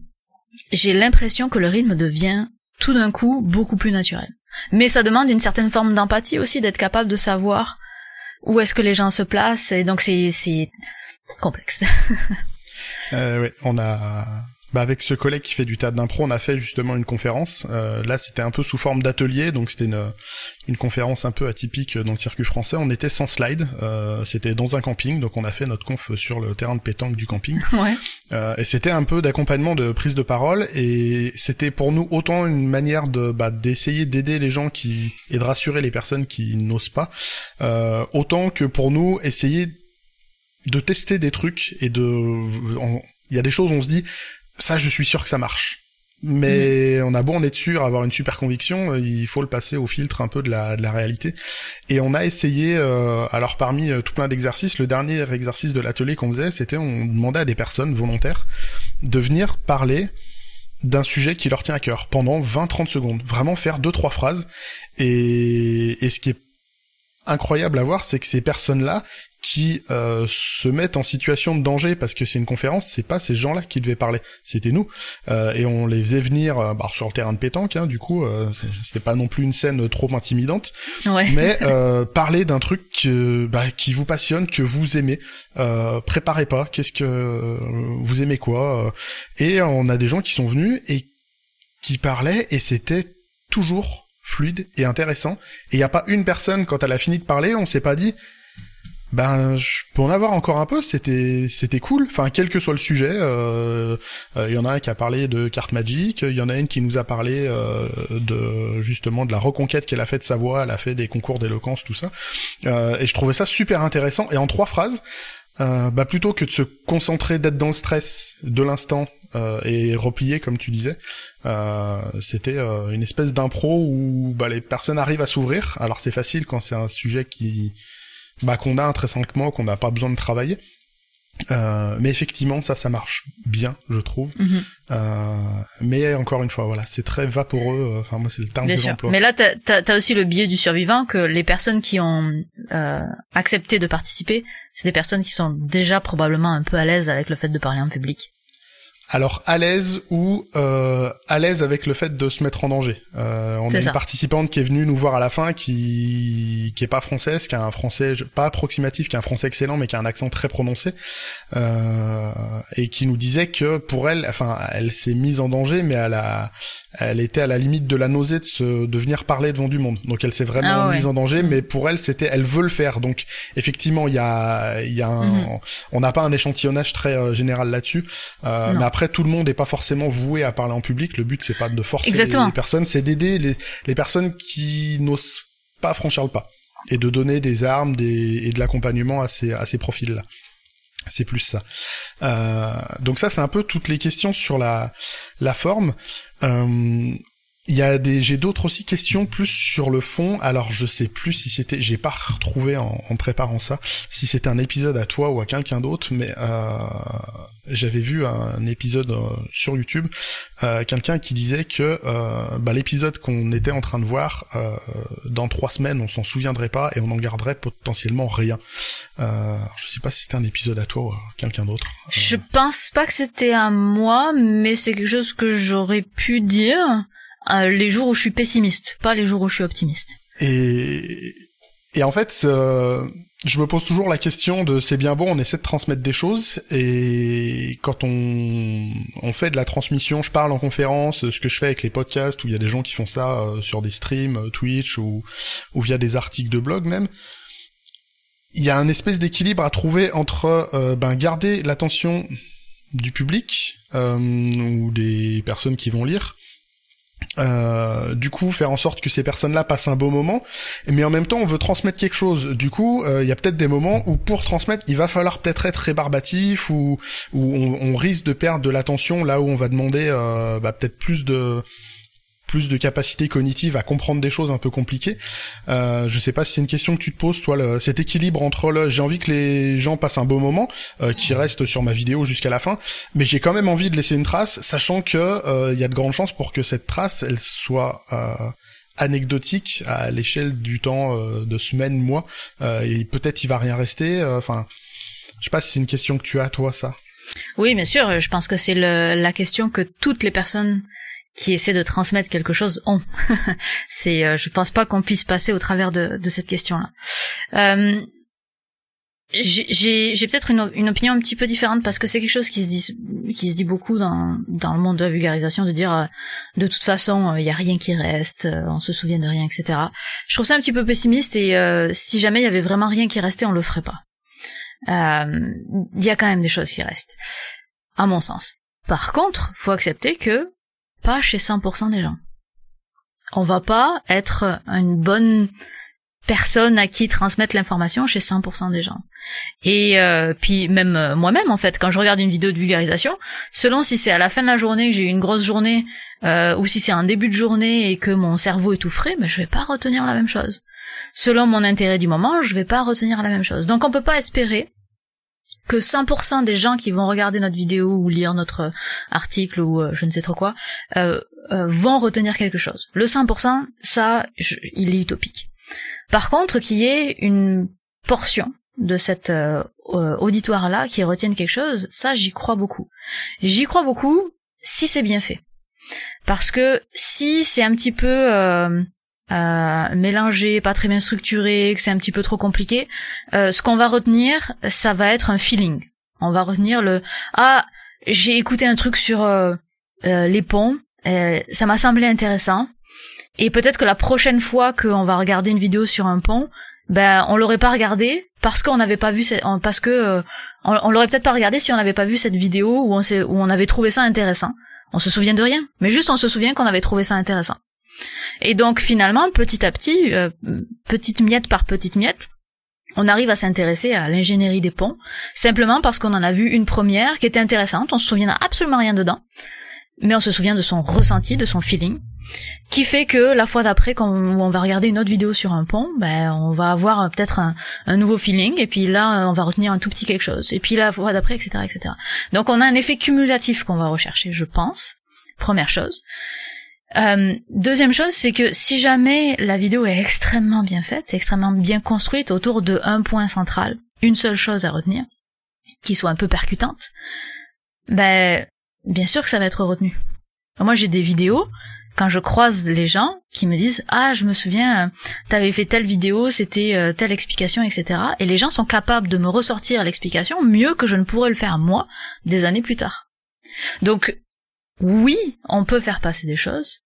j'ai l'impression que le rythme devient tout d'un coup beaucoup plus naturel. Mais ça demande une certaine forme d'empathie aussi, d'être capable de savoir où est-ce que les gens se placent, et donc c'est complexe. euh, oui, on a bah avec ce collègue qui fait du théâtre d'impro, on a fait justement une conférence. Euh, là, c'était un peu sous forme d'atelier, donc c'était une, une conférence un peu atypique dans le circuit français. On était sans slide, euh, c'était dans un camping, donc on a fait notre conf sur le terrain de pétanque du camping. Ouais. Euh, et c'était un peu d'accompagnement de prise de parole, et c'était pour nous autant une manière de bah, d'essayer d'aider les gens qui et de rassurer les personnes qui n'osent pas, euh, autant que pour nous essayer de tester des trucs et de il y a des choses on se dit ça je suis sûr que ça marche. mais on a beau en être sûr, avoir une super conviction, il faut le passer au filtre un peu de la, de la réalité. Et on a essayé, alors parmi tout plein d'exercices, le dernier exercice de l'atelier qu'on faisait, c'était on demandait à des personnes volontaires de venir parler d'un sujet qui leur tient à cœur pendant 20-30 secondes. Vraiment faire deux trois phrases. Et, et ce qui est incroyable à voir, c'est que ces personnes-là qui euh, se mettent en situation de danger parce que c'est une conférence, c'est pas ces gens-là qui devaient parler, c'était nous. Euh, et on les faisait venir euh, bah, sur le terrain de pétanque, hein, du coup, euh, c'était pas non plus une scène trop intimidante, ouais. mais euh, parler d'un truc que, bah, qui vous passionne, que vous aimez. préparez pas, qu'est-ce que vous aimez quoi Et on a des gens qui sont venus et qui parlaient et c'était toujours fluide et intéressant. Et il y a pas une personne quand elle a fini de parler, on s'est pas dit ben, je en avoir encore un peu. C'était, c'était cool. Enfin, quel que soit le sujet, il euh, euh, y en a un qui a parlé de cartes magiques. Il y en a une qui nous a parlé euh, de justement de la reconquête qu'elle a fait de sa voix. Elle a fait des concours d'éloquence, tout ça. et je trouvais ça super intéressant. Et en trois phrases, bah plutôt que de se concentrer, d'être dans le stress de l'instant et replier comme tu disais, c'était une espèce d'impro où bah, les personnes arrivent à s'ouvrir. Alors c'est facile quand c'est un sujet qui bah, qu'on a intrinsèquement, qu'on n'a pas besoin de travailler. Euh, mais effectivement, ça, ça marche bien, je trouve. Mhm. Euh, mais encore une fois, voilà, c'est très vaporeux. Enfin, moi, c'est le terme Bien que j'emploie. Mais là, t'as as, aussi le biais du survivant que les personnes qui ont euh, accepté de participer, c'est des personnes qui sont déjà probablement un peu à l'aise avec le fait de parler en public. Alors à l'aise ou euh, à l'aise avec le fait de se mettre en danger. Euh, on a une participante qui est venue nous voir à la fin, qui qui est pas française, qui a un français pas approximatif, qui a un français excellent, mais qui a un accent très prononcé, euh, et qui nous disait que pour elle, enfin, elle s'est mise en danger, mais elle a elle était à la limite de la nausée de se de venir parler devant du monde. Donc elle s'est vraiment Ah ouais. mise en danger, mais pour elle c'était elle veut le faire. Donc effectivement il y a il y a un, Mhm. on n'a pas un échantillonnage très euh, général là-dessus. Euh, mais après tout le monde n'est pas forcément voué à parler en public. Le but c'est pas de forcer Exactement. les personnes, c'est d'aider les les personnes qui n'osent pas franchir le pas et de donner des armes des et de l'accompagnement à ces à ces profils là. C'est plus ça. Euh, donc ça, c'est un peu toutes les questions sur la la forme. Euh, Il y a des, j'ai d'autres aussi questions plus sur le fond. Alors je sais plus si c'était, j'ai pas retrouvé en, préparant ça, si c'était un épisode à toi ou à quelqu'un d'autre, mais euh, j'avais vu un épisode euh, sur YouTube, euh, quelqu'un qui disait que euh, bah, l'épisode qu'on était en train de voir, euh, dans trois semaines, on s'en souviendrait pas et on en garderait potentiellement rien. Je sais pas si c'était un épisode à toi ou à quelqu'un d'autre. Je pense pas que c'était à moi, mais c'est quelque chose que j'aurais pu dire les jours où je suis pessimiste, pas les jours où je suis optimiste. Et, et en fait, euh, je me pose toujours la question de c'est bien bon, on essaie de transmettre des choses, et quand on, on fait de la transmission, je parle en conférence, ce que je fais avec les podcasts, où il y a des gens qui font ça euh, sur des streams, euh, Twitch, ou, ou via des articles de blog même, il y a un espèce d'équilibre à trouver entre euh, ben, garder l'attention du public, euh, ou des personnes qui vont lire, euh, du coup faire en sorte que ces personnes-là passent un beau moment, mais en même temps on veut transmettre quelque chose. Du coup, euh, il y a peut-être des moments où pour transmettre, il va falloir peut-être être rébarbatif ou on risque de perdre de l'attention là où on va demander euh, bah, peut-être plus de plus de capacité cognitive à comprendre des choses un peu compliquées. Euh, je sais pas si c'est une question que tu te poses, toi, le, cet équilibre entre le j'ai envie que les gens passent un beau moment, euh, qui restent sur ma vidéo jusqu'à la fin, mais j'ai quand même envie de laisser une trace, sachant que euh, il y a de grandes chances pour que cette trace, elle soit euh, anecdotique à l'échelle du temps de semaines, mois, et peut-être il va rien rester. Enfin, je sais pas si c'est une question que tu as toi, ça. Oui, bien sûr, je pense que c'est la question que toutes les personnes qui essaient de transmettre quelque chose ont. c'est, euh, je pense pas qu'on puisse passer au travers de, de cette question-là. Euh, j'ai j'ai- peut-être une, une opinion un petit peu différente parce que c'est quelque chose qui se dit qui se dit beaucoup dans dans le monde de la vulgarisation de dire euh, de toute façon il y a rien qui reste euh, on se souvient de rien etc je trouve ça un petit peu pessimiste et euh, si jamais il y avait vraiment rien qui restait on le ferait pas Euh, il y a quand même des choses qui restent à mon sens par contre faut accepter que pas chez 100% des gens on va pas être une bonne personne à qui transmettre l'information chez 100% des gens. Et euh, puis même euh, moi-même en fait, quand je regarde une vidéo de vulgarisation, selon si c'est à la fin de la journée que j'ai eu une grosse journée euh, ou si c'est un début de journée et que mon cerveau est tout frais, ben je vais pas retenir la même chose. Selon mon intérêt du moment, je vais pas retenir la même chose. Donc on peut pas espérer que 100% des gens qui vont regarder notre vidéo ou lire notre article ou je ne sais trop quoi vont retenir quelque chose. Le 100%, ça, il est utopique. Par contre, qu'il y ait une portion de cet euh, euh, auditoire-là qui retienne quelque chose, ça j'y crois beaucoup. J'y crois beaucoup si c'est bien fait. Parce que si c'est un petit peu euh, mélangé, pas très bien structuré, que c'est un petit peu trop compliqué, ce qu'on va retenir, ça va être un feeling. On va retenir le ah j'ai écouté un truc sur les ponts, ça m'a semblé intéressant. Et peut-être que la prochaine fois qu'on va regarder une vidéo sur un pont, ben on l'aurait pas regardé parce qu'on n'avait pas vu cette, parce que euh, on, l'aurait peut-être pas regardé si on n'avait pas vu cette vidéo où on où on avait trouvé ça intéressant. On se souvient de rien, mais juste on se souvient qu'on avait trouvé ça intéressant. Et donc finalement, petit à petit, euh, petite miette par petite miette, on arrive à s'intéresser à l'ingénierie des ponts, simplement parce qu'on en a vu une première qui était intéressante, on se souvient absolument rien dedans, mais on se souvient de son ressenti, de son feeling, qui fait que la fois d'après quand on va regarder une autre vidéo sur un pont, ben on va avoir peut-être un, nouveau feeling et puis là on va retenir un tout petit quelque chose et puis la fois d'après etc etc. Donc on a un effet cumulatif qu'on va rechercher, je pense. Première chose. Euh, deuxième chose, c'est que si jamais la vidéo est extrêmement bien faite, extrêmement bien construite autour de un point central, une seule chose à retenir, qui soit un peu percutante, ben bien sûr que ça va être retenu. Moi j'ai des vidéos quand je croise les gens qui me disent ah je me souviens t'avais fait telle vidéo c'était euh, telle explication etc et les gens sont capables de me ressortir l'explication mieux que je ne pourrais le faire moi des années plus tard donc oui on peut faire passer des choses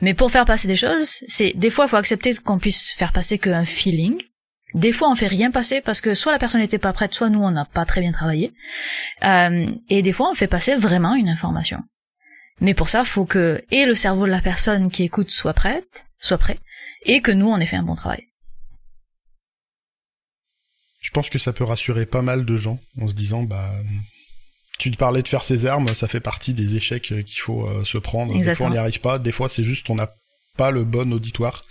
mais pour faire passer des choses c'est des fois il faut accepter qu'on puisse faire passer qu'un feeling des fois, on fait rien passer parce que soit la personne n'était pas prête, soit nous, on n'a pas très bien travaillé. Euh, et des fois, on fait passer vraiment une information. Mais pour ça, faut que et le cerveau de la personne qui écoute soit prête, soit prêt, et que nous on ait fait un bon travail. Je pense que ça peut rassurer pas mal de gens en se disant bah tu te parlais de faire ses armes, ça fait partie des échecs qu'il faut euh, se prendre. Des fois on n'y arrive pas, des fois c'est juste on n'a pas le bon auditoire.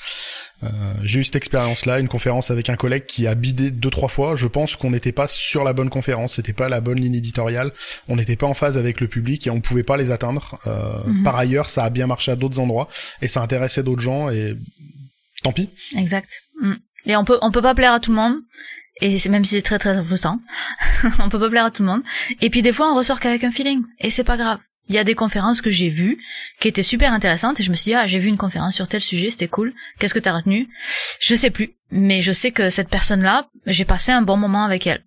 Euh, j'ai eu cette expérience-là, une conférence avec un collègue qui a bidé deux trois fois. Je pense qu'on n'était pas sur la bonne conférence, c'était pas la bonne ligne éditoriale, on n'était pas en phase avec le public et on pouvait pas les atteindre. Euh, mhm. Par ailleurs, ça a bien marché à d'autres endroits et ça intéressait d'autres gens et tant pis. Exact. Mm. Et on peut on peut pas plaire à tout le monde. Et même si c'est très très frustrant, on peut pas plaire à tout le monde. Et puis des fois on ressort qu'avec un feeling. Et c'est pas grave. Il y a des conférences que j'ai vues qui étaient super intéressantes et je me suis dit ah j'ai vu une conférence sur tel sujet c'était cool. Qu'est-ce que t'as retenu? Je sais plus. Mais je sais que cette personne là j'ai passé un bon moment avec elle.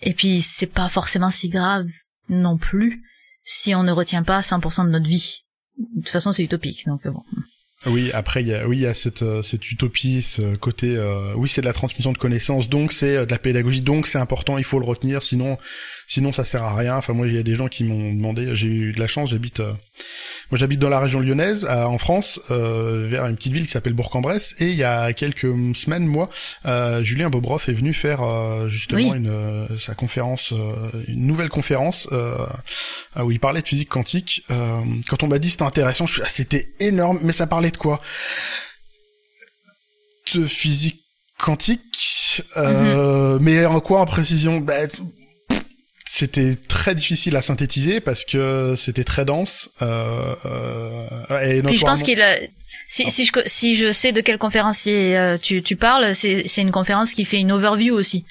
Et puis c'est pas forcément si grave non plus si on ne retient pas 100% de notre vie. De toute façon c'est utopique donc bon oui, après il y a oui il y a cette euh, cette utopie, ce côté euh, oui c'est de la transmission de connaissances, donc c'est euh, de la pédagogie, donc c'est important, il faut le retenir, sinon sinon ça sert à rien. Enfin moi il y a des gens qui m'ont demandé, j'ai eu de la chance, j'habite moi j'habite dans la région lyonnaise en France, vers une petite ville qui s'appelle Bourg-en-Bresse, et il y a quelques semaines moi Julien Bobroff est venu faire justement une sa conférence, une nouvelle conférence où il parlait de physique quantique. quand on m'a dit c'était intéressant, je suis ah, c'était énorme, mais ça parlait de quoi? De physique quantique, euh, mhm. mais en quoi en précision? Bah, C'était très difficile à synthétiser parce que c'était très dense. Euh, euh, et Puis je pense qu'il a... Si, si, je, si je sais de quel conférencier tu, tu parles, c'est une conférence qui fait une overview aussi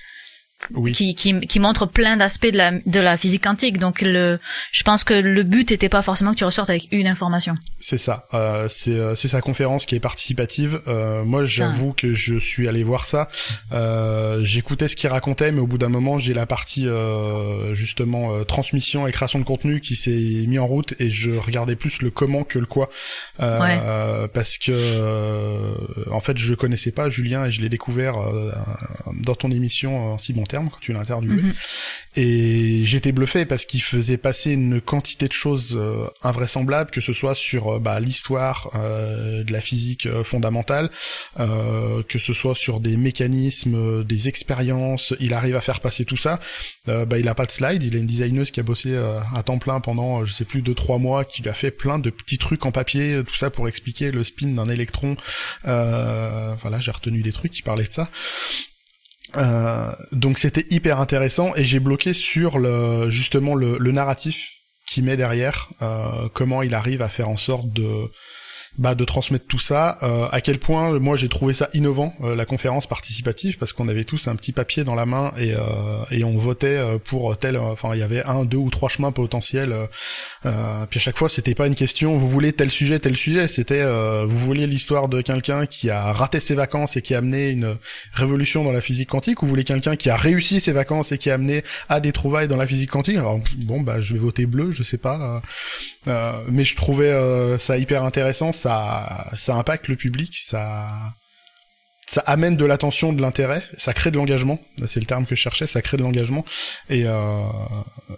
qui, qui, qui, montre plein d'aspects de la, de la physique quantique. Donc le, je pense que le but n'était pas forcément que tu ressortes avec une information. C'est ça. Euh, c'est, euh, c'est sa conférence qui est participative. Euh, moi, j'avoue que je suis allé voir ça. Euh, j'écoutais ce qu'il racontait, mais au bout d'un moment, j'ai la partie euh, justement euh, transmission et création de contenu qui s'est mis en route et je regardais plus le comment que le quoi. Ouais. Parce que en fait, je connaissais pas Julien et je l'ai découvert dans ton émission en terme quand tu l'interviewais. Mhm. Et j'étais bluffé parce qu'il faisait passer une quantité de choses euh, invraisemblables, que ce soit sur euh, bah, l'histoire euh, de la physique fondamentale, que ce soit sur des mécanismes, des expériences. Il arrive à faire passer tout ça. bah, il a pas de slide. Il a une designeuse qui a bossé à temps plein pendant, je sais plus, deux trois mois, qui lui a fait plein de petits trucs en papier, tout ça pour expliquer le spin d'un électron. voilà, j'ai retenu des trucs qui parlaient de ça. Euh, donc c'était hyper intéressant et j'ai bloqué sur le justement le, narratif qui met derrière, euh, comment il arrive à faire en sorte de bah, de transmettre tout ça. Euh, à quel point moi j'ai trouvé ça innovant euh, la conférence participative parce qu'on avait tous un petit papier dans la main et euh, et on votait euh, pour tel. Enfin il y avait un, deux ou trois chemins potentiels. puis à chaque fois c'était pas une question vous voulez tel sujet tel sujet. C'était vous voulez l'histoire de quelqu'un qui a raté ses vacances et qui a amené une révolution dans la physique quantique ou vous voulez quelqu'un qui a réussi ses vacances et qui a amené à des trouvailles dans la physique quantique? Alors bon bah je vais voter bleu je sais pas. mais je trouvais ça hyper intéressant ça, ça impacte le public, ça, ça amène de l'attention, de l'intérêt, ça crée de l'engagement. C'est le terme que je cherchais, ça crée de l'engagement. Et euh,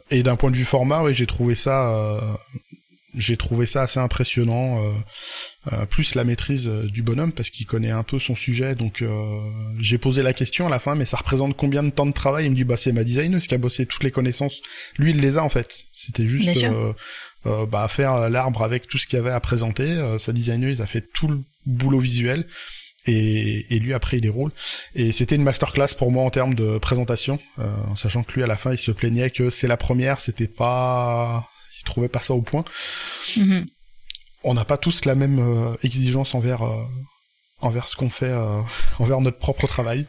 et d'un point de vue format, oui, j'ai trouvé ça, euh, j'ai trouvé ça assez impressionnant. Euh, plus la maîtrise du bonhomme parce qu'il connaît un peu son sujet. Donc j'ai posé la question à la fin, mais ça représente combien de temps de travail? Il me dit bah c'est ma designeuse qui a bossé toutes les connaissances. Lui il les a en fait. C'était juste euh, bah, faire l'arbre avec tout ce qu'il y avait à présenter. Euh, sa designeuse a fait tout le boulot visuel. Et, et, lui après il déroule et c'était une masterclass pour moi en termes de présentation euh, en sachant que lui à la fin il se plaignait que c'est la première c'était pas il trouvait pas ça au point mm-hmm. on n'a pas tous la même euh, exigence envers euh, envers ce qu'on fait euh, envers notre propre travail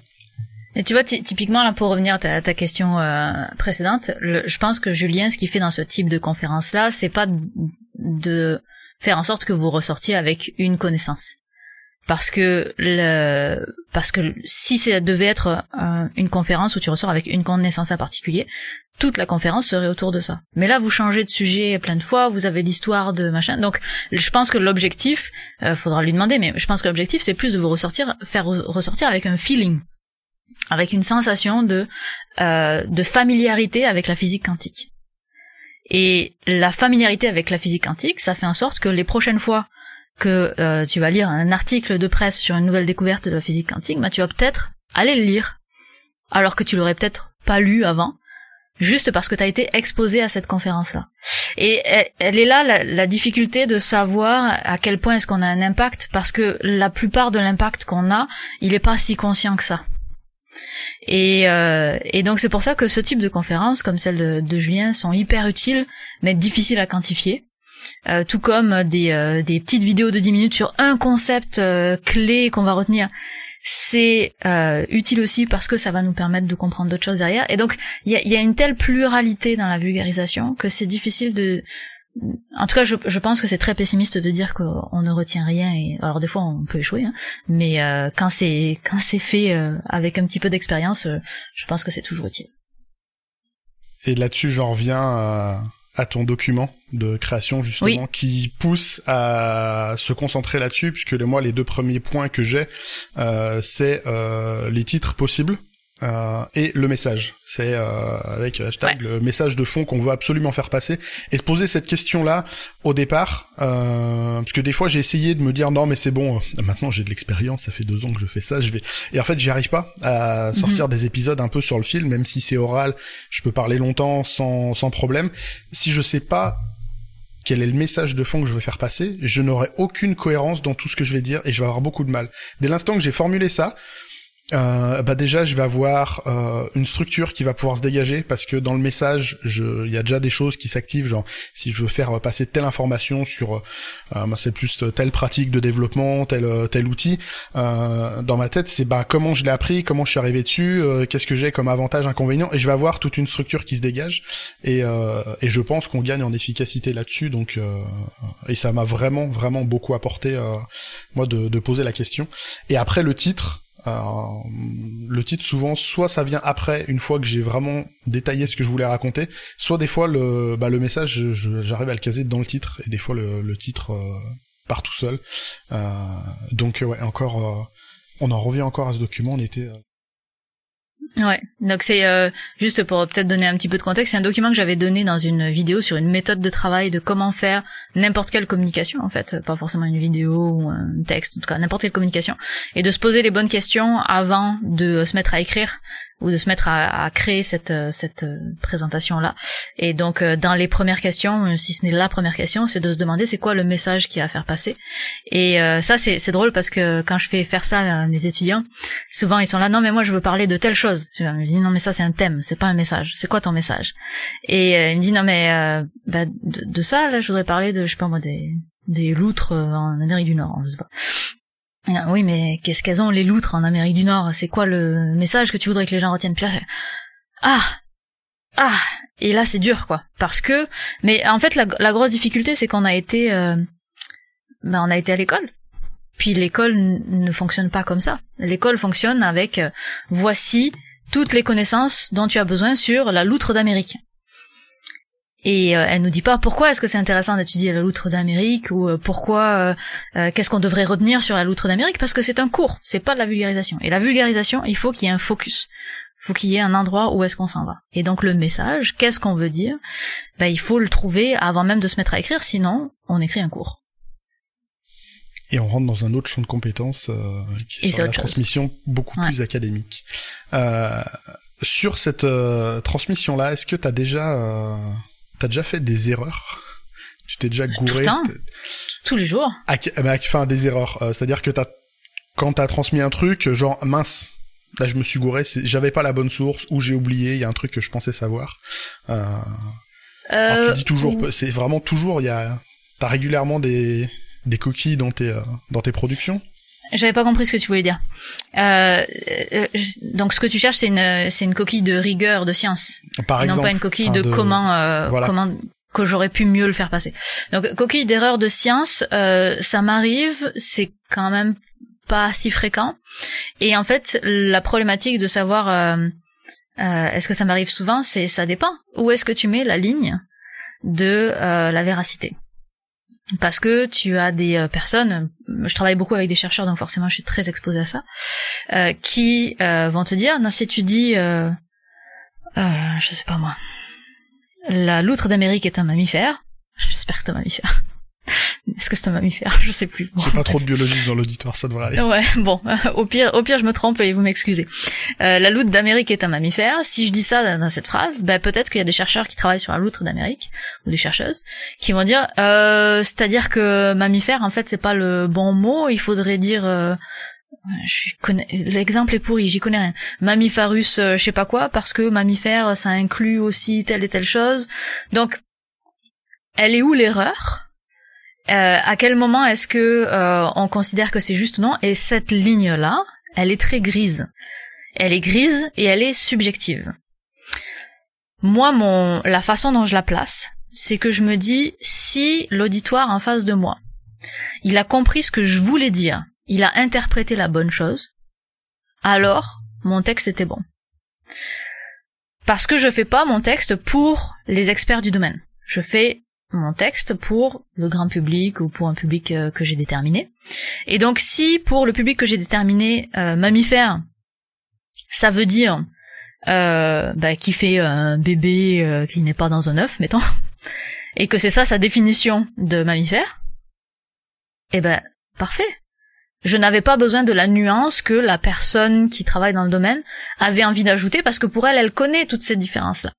et tu vois, typiquement là, pour revenir à ta, question euh, précédente, je pense que Julien, ce qu'il fait dans ce type de conférence-là, c'est pas de faire en sorte que vous ressortiez avec une connaissance, parce que le, parce que si ça devait être euh, une conférence où tu ressors avec une connaissance en particulier, toute la conférence serait autour de ça. Mais là, vous changez de sujet plein de fois, vous avez l'histoire de machin. Donc, je pense que l'objectif, euh, faudra lui demander, mais je pense que l'objectif, c'est plus de vous ressortir, faire ressortir avec un feeling avec une sensation de euh, de familiarité avec la physique quantique. Et la familiarité avec la physique quantique, ça fait en sorte que les prochaines fois que euh, tu vas lire un article de presse sur une nouvelle découverte de la physique quantique, bah, tu vas peut-être aller le lire, alors que tu l'aurais peut-être pas lu avant, juste parce que tu as été exposé à cette conférence-là. Et elle, est là la, la, difficulté de savoir à quel point est-ce qu'on a un impact, parce que la plupart de l'impact qu'on a, il est pas si conscient que ça. Et, euh, et donc c'est pour ça que ce type de conférences, comme celle de, Julien, sont hyper utiles, mais difficiles à quantifier. Euh, tout comme des, euh, petites vidéos de 10 minutes sur un concept euh, clé qu'on va retenir. C'est euh, utile aussi parce que ça va nous permettre de comprendre d'autres choses derrière. Et donc il y a, une telle pluralité dans la vulgarisation que c'est difficile de, en tout cas, je, je pense que c'est très pessimiste de dire qu'on ne retient rien. Et alors des fois, on peut échouer, hein, mais euh, quand c'est quand c'est fait euh, avec un petit peu d'expérience, euh, je pense que c'est toujours utile. Et là-dessus, j'en reviens à, à, ton document de création justement qui pousse à se concentrer là-dessus, puisque moi, les deux premiers points que j'ai, c'est les titres possibles euh, et le message. C'est euh, avec hashtag le message de fond qu'on veut absolument faire passer et se poser cette question-là au départ, euh, parce que des fois j'ai essayé de me dire non mais c'est bon, euh, maintenant j'ai de l'expérience, ça fait deux ans que je fais ça, je vais et en fait j'y arrive pas à sortir mhm. des épisodes un peu sur le fil, même si c'est oral, je peux parler longtemps sans sans problème. Si je sais pas quel est le message de fond que je veux faire passer, je n'aurai aucune cohérence dans tout ce que je vais dire et je vais avoir beaucoup de mal. Dès l'instant que j'ai formulé ça, euh, bah déjà je vais avoir euh, une structure qui va pouvoir se dégager parce que dans le message il y a déjà des choses qui s'activent genre si je veux faire passer telle information sur euh, c'est plus telle pratique de développement tel euh, tel outil euh, dans ma tête c'est bah comment je l'ai appris comment je suis arrivé dessus qu'est-ce que j'ai comme avantage inconvénient et je vais avoir toute une structure qui se dégage et et je pense qu'on gagne en efficacité là-dessus donc et ça m'a vraiment vraiment beaucoup apporté moi de, de poser la question. Et après le titre le titre souvent soit ça vient après une fois que j'ai vraiment détaillé ce que je voulais raconter soit des fois le bah, le message j'arrive à le caser dans le titre et des fois le, titre euh, part tout seul. Euh, donc ouais encore euh, on en revient encore à ce document. On était Ouais, donc c'est euh, juste pour peut-être donner un petit peu de contexte, c'est un document que j'avais donné dans une vidéo sur une méthode de travail de comment faire n'importe quelle communication en fait, pas forcément une vidéo ou un texte, en tout cas n'importe quelle communication, et de se poser les bonnes questions avant de se mettre à écrire ou de se mettre à, à créer cette euh, cette euh, présentation là. Et donc euh, dans les premières questions, si ce n'est la première question, c'est de se demander c'est quoi le message qui a à faire passer. Et ça c'est c'est drôle parce que quand je fais faire ça à mes étudiants, souvent ils sont là non mais moi je veux parler de telle chose. Je me dis non mais ça c'est un thème, c'est pas un message. C'est quoi ton message? Et il me dit non mais bah, de, de, ça là je voudrais parler de je sais pas moi des des loutres en Amérique du Nord, je sais pas. Ah oui, mais qu'est-ce qu'elles ont les loutres en Amérique du Nord? C'est quoi le message que tu voudrais que les gens retiennent? Ah, ah, et là c'est dur quoi, parce que, mais en fait la, grosse difficulté c'est qu'on a été, euh, ben on a été à l'école, puis l'école ne fonctionne pas comme ça. L'école fonctionne avec euh, voici toutes les connaissances dont tu as besoin sur la loutre d'Amérique. Et euh, elle nous dit pas pourquoi est-ce que c'est intéressant d'étudier la loutre d'Amérique ou euh, pourquoi euh, qu'est-ce qu'on devrait retenir sur la loutre d'Amérique? Parce que c'est un cours, c'est pas de la vulgarisation. Et la vulgarisation, il faut qu'il y ait un focus. Il faut qu'il y ait un endroit où est-ce qu'on s'en va. Et donc le message, qu'est-ce qu'on veut dire? Ben il faut le trouver avant même de se mettre à écrire, sinon on écrit un cours. Et on rentre dans un autre champ de compétences qui est la transmission beaucoup plus académique. sur cette transmission-là, est-ce que tu as déjà T'as déjà fait des erreurs? Tu t'es déjà gouré? Tout le temps. Tous les jours. À, bah, enfin, des erreurs. Euh, c'est-à-dire que t'as, quand t'as transmis un truc, genre, mince, là je me suis gouré, j'avais pas la bonne source, ou j'ai oublié, il y a un truc que je pensais savoir. Euh... Euh, tu dis toujours, c'est vraiment toujours, il y a, t'as régulièrement des, des coquilles dans tes, euh, dans tes productions? J'avais pas compris ce que tu voulais dire. Euh, euh donc ce que tu cherches, c'est une, c'est une coquille de rigueur, de science. Par et exemple. Non pas une coquille de, comment, euh, comment que j'aurais pu mieux le faire passer. Donc coquille d'erreur de science, euh, ça m'arrive, c'est quand même pas si fréquent. Et en fait, la problématique de savoir euh, euh, est-ce que ça m'arrive souvent, c'est ça dépend. Où est-ce que tu mets la ligne de la véracité? Parce que tu as des euh, personnes, je travaille beaucoup avec des chercheurs, donc forcément je suis très exposée à ça, euh, qui euh, vont te dire, non, si tu dis, euh, je sais pas moi, la loutre d'Amérique est un mammifère, j'espère que c'est un mammifère, est-ce que c'est un mammifère Je sais plus. Bon, J'ai pas trop de biologistes dans l'auditoire, ça devrait aller. Ouais, bon, au pire, au pire, je me trompe et vous m'excusez. Euh, la loutre d'Amérique est un mammifère. Si je dis ça dans cette phrase, ben peut-être qu'il y a des chercheurs qui travaillent sur la loutre d'Amérique ou des chercheuses qui vont dire, euh, c'est-à-dire que mammifère, en fait, c'est pas le bon mot. Il faudrait dire. Euh, je connais l'exemple est pourri, j'y connais rien. Mammifarus, euh, je sais pas quoi, parce que mammifère, ça inclut aussi telle et telle chose. Donc, elle est où l'erreur? Euh, à quel moment est-ce que euh, on considère que c'est juste non? Et cette ligne-là, elle est très grise. Elle est grise et elle est subjective. Moi, mon la façon dont je la place, c'est que je me dis si l'auditoire en face de moi, il a compris ce que je voulais dire, il a interprété la bonne chose, alors mon texte était bon. Parce que je fais pas mon texte pour les experts du domaine. Je fais mon texte pour le grand public ou pour un public euh, que j'ai déterminé. Et donc si pour le public que j'ai déterminé, euh, mammifère, ça veut dire euh, bah, qui fait un bébé euh, qui n'est pas dans un œuf, mettons, et que c'est ça sa définition de mammifère, eh ben parfait. Je n'avais pas besoin de la nuance que la personne qui travaille dans le domaine avait envie d'ajouter parce que pour elle, elle connaît toutes ces différences-là.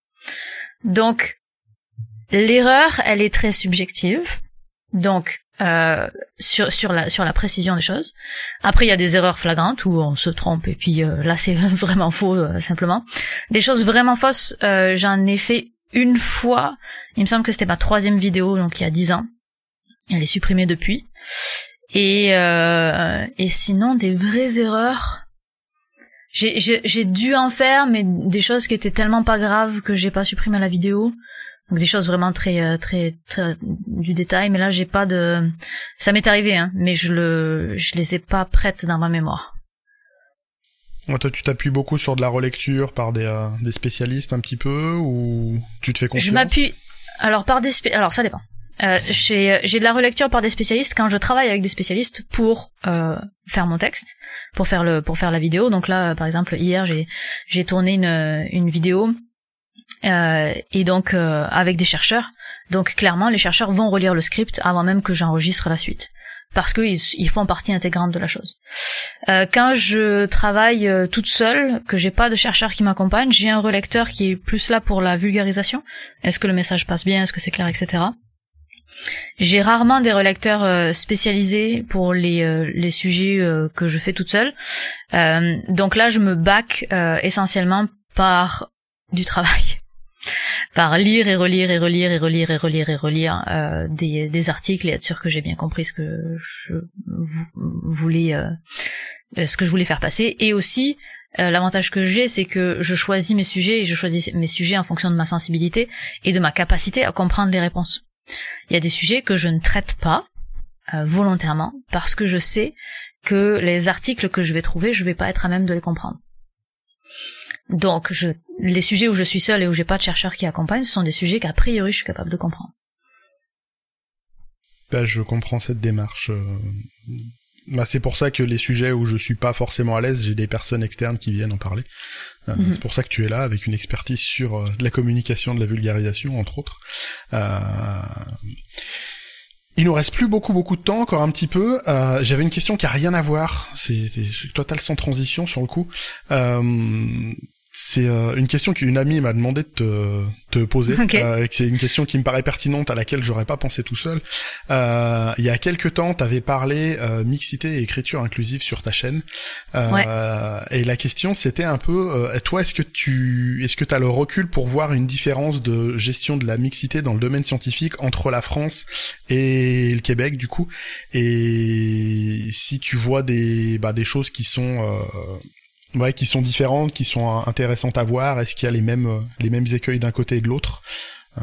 Donc, L'erreur, elle est très subjective. Donc, euh, sur, sur, la, sur la précision des choses. Après, il y a des erreurs flagrantes où on se trompe et puis euh, là, c'est vraiment faux, euh, simplement. Des choses vraiment fausses, j'en ai fait une fois. Il me semble que c'était ma troisième vidéo, donc il y a dix ans. Elle est supprimée depuis. Et, et sinon, des vraies erreurs. J'ai dû en faire, mais des choses qui étaient tellement pas graves que j'ai pas supprimé la vidéo. Donc des choses vraiment très euh, très, très du détail, mais là j'ai pas de. Ça m'est arrivé, hein, mais je le je les ai pas prêtes dans ma mémoire. toi, tu t'appuies beaucoup sur de la relecture par des, euh, des spécialistes un petit peu ou tu te fais confiance Je m'appuie alors par des spé... alors ça dépend. Euh, j'ai j'ai de la relecture par des spécialistes quand je travaille avec des spécialistes pour euh, faire mon texte, pour faire le pour faire la vidéo. Donc là, par exemple, hier j'ai j'ai tourné une une vidéo euh, et donc euh, avec des chercheurs. Donc clairement, les chercheurs vont relire le script avant même que j'enregistre la suite, parce qu'ils ils font partie intégrante de la chose. Euh, quand je travaille euh, toute seule, que j'ai pas de chercheur qui m'accompagne, j'ai un relecteur qui est plus là pour la vulgarisation. Est-ce que le message passe bien, est-ce que c'est clair, etc. J'ai rarement des relecteurs euh, spécialisés pour les, euh, les sujets que je fais toute seule. donc là, je me back essentiellement par du travail par lire et relire et relire et relire et relire et relire euh, des, articles et être sûr que j'ai bien compris ce que je voulais euh, ce que je voulais faire passer et aussi euh, l'avantage que j'ai c'est que je choisis mes sujets et je choisis mes sujets en fonction de ma sensibilité et de ma capacité à comprendre les réponses. Il y a des sujets que je ne traite pas volontairement parce que je sais que les articles que je vais trouver, je vais pas être à même de les comprendre. Donc, je, les sujets où je suis seule et où j'ai pas de chercheur qui accompagne, ce sont des sujets qu'a priori je suis capable de comprendre. Bah, je comprends cette démarche. Bah, c'est pour ça que les sujets où je suis pas forcément à l'aise, j'ai des personnes externes qui viennent en parler. Euh, mhm. C'est pour ça que tu es là avec une expertise sur euh, la communication, de la vulgarisation, entre autres. Euh... Il nous reste plus beaucoup beaucoup de temps, encore un petit peu. Euh, J'avais une question qui a rien à voir, c'est total sans transition sur le coup. Euh, c'est euh, une question qu'une amie m'a demandé de te, te poser. Euh, c'est une question qui me paraît pertinente à laquelle j'aurais pas pensé tout seul. Euh, il y a quelques temps, tu avais parlé mixité et écriture inclusive sur ta chaîne. Et la question, c'était un peu, toi, est-ce que tu, est-ce que tu as le recul pour voir une différence de gestion de la mixité dans le domaine scientifique entre la France et le Québec, du coup? Et si tu vois des, bah, des choses qui sont ouais, qui sont différentes, qui sont intéressantes à voir Est-ce qu'il y a les mêmes euh, les mêmes écueils d'un côté et de l'autre? Euh.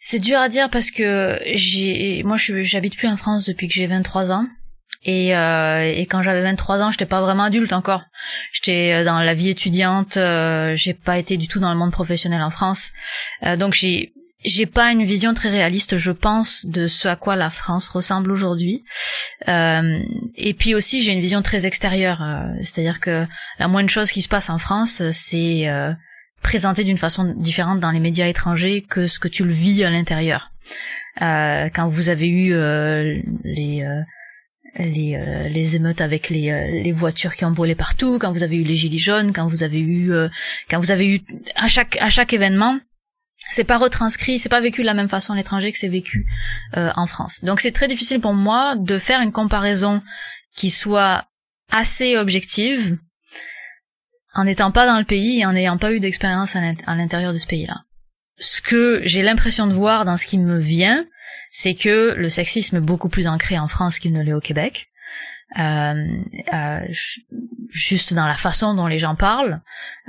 C'est dur à dire parce que j'ai moi j'habite plus en France depuis que j'ai 23 ans. Et, euh, et quand j'avais 23 ans, j'étais pas vraiment adulte encore. J'étais dans la vie étudiante, euh, j'ai pas été du tout dans le monde professionnel en France. Euh, donc j'ai j'ai pas une vision très réaliste, je pense, de ce à quoi la France ressemble aujourd'hui. Euh, et puis aussi, j'ai une vision très extérieure, euh, c'est-à-dire que la moindre chose qui se passe en France, c'est euh, présenté d'une façon différente dans les médias étrangers que ce que tu le vis à l'intérieur. Euh, quand vous avez eu euh, les les, les émeutes avec les, les voitures qui ont brûlé partout, quand vous avez eu les gilets jaunes, quand vous avez eu quand vous avez eu à chaque à chaque événement c'est pas retranscrit, c'est pas vécu de la même façon à l'étranger que c'est vécu euh, en France. Donc c'est très difficile pour moi de faire une comparaison qui soit assez objective en n'étant pas dans le pays et en n'ayant pas eu d'expérience à l'intérieur de ce pays-là. Ce que j'ai l'impression de voir dans ce qui me vient, c'est que le sexisme est beaucoup plus ancré en France qu'il ne l'est au Québec. Euh, euh, juste dans la façon dont les gens parlent,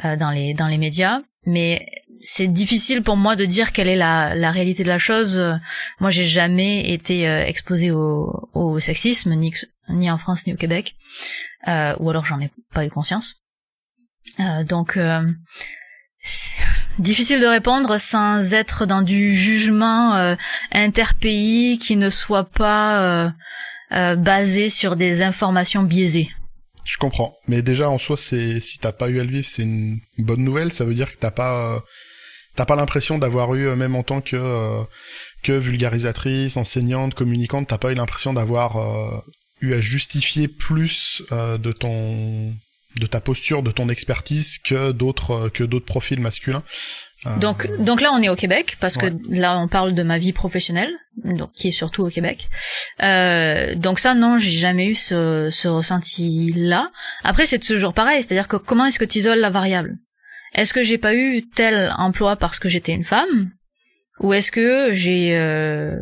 euh, dans les dans les médias, mais c'est difficile pour moi de dire quelle est la, la réalité de la chose. Moi, j'ai jamais été euh, exposée au, au sexisme, ni, ni en France ni au Québec, euh, ou alors j'en ai pas eu conscience. Euh, donc, euh, difficile de répondre sans être dans du jugement euh, interpays qui ne soit pas basé sur des informations biaisées. Je comprends, mais déjà en soi, c'est si t'as pas eu à le vivre, c'est une bonne nouvelle. Ça veut dire que t'as pas T'as pas l'impression d'avoir eu, euh, même en tant que euh, que vulgarisatrice, enseignante, communicante, t'as pas eu l'impression d'avoir euh, eu à justifier plus de ton de ta posture, de ton expertise que d'autres que d'autres profils masculins? Donc, donc là, on est au Québec parce que là, on parle de ma vie professionnelle, donc qui est surtout au Québec. Euh, donc ça, non, j'ai jamais eu ce, ce ressenti-là. Après, c'est toujours pareil, c'est-à-dire que comment est-ce que tu isoles la variable? Est-ce que j'ai pas eu tel emploi parce que j'étais une femme? Ou est-ce que j'ai euh,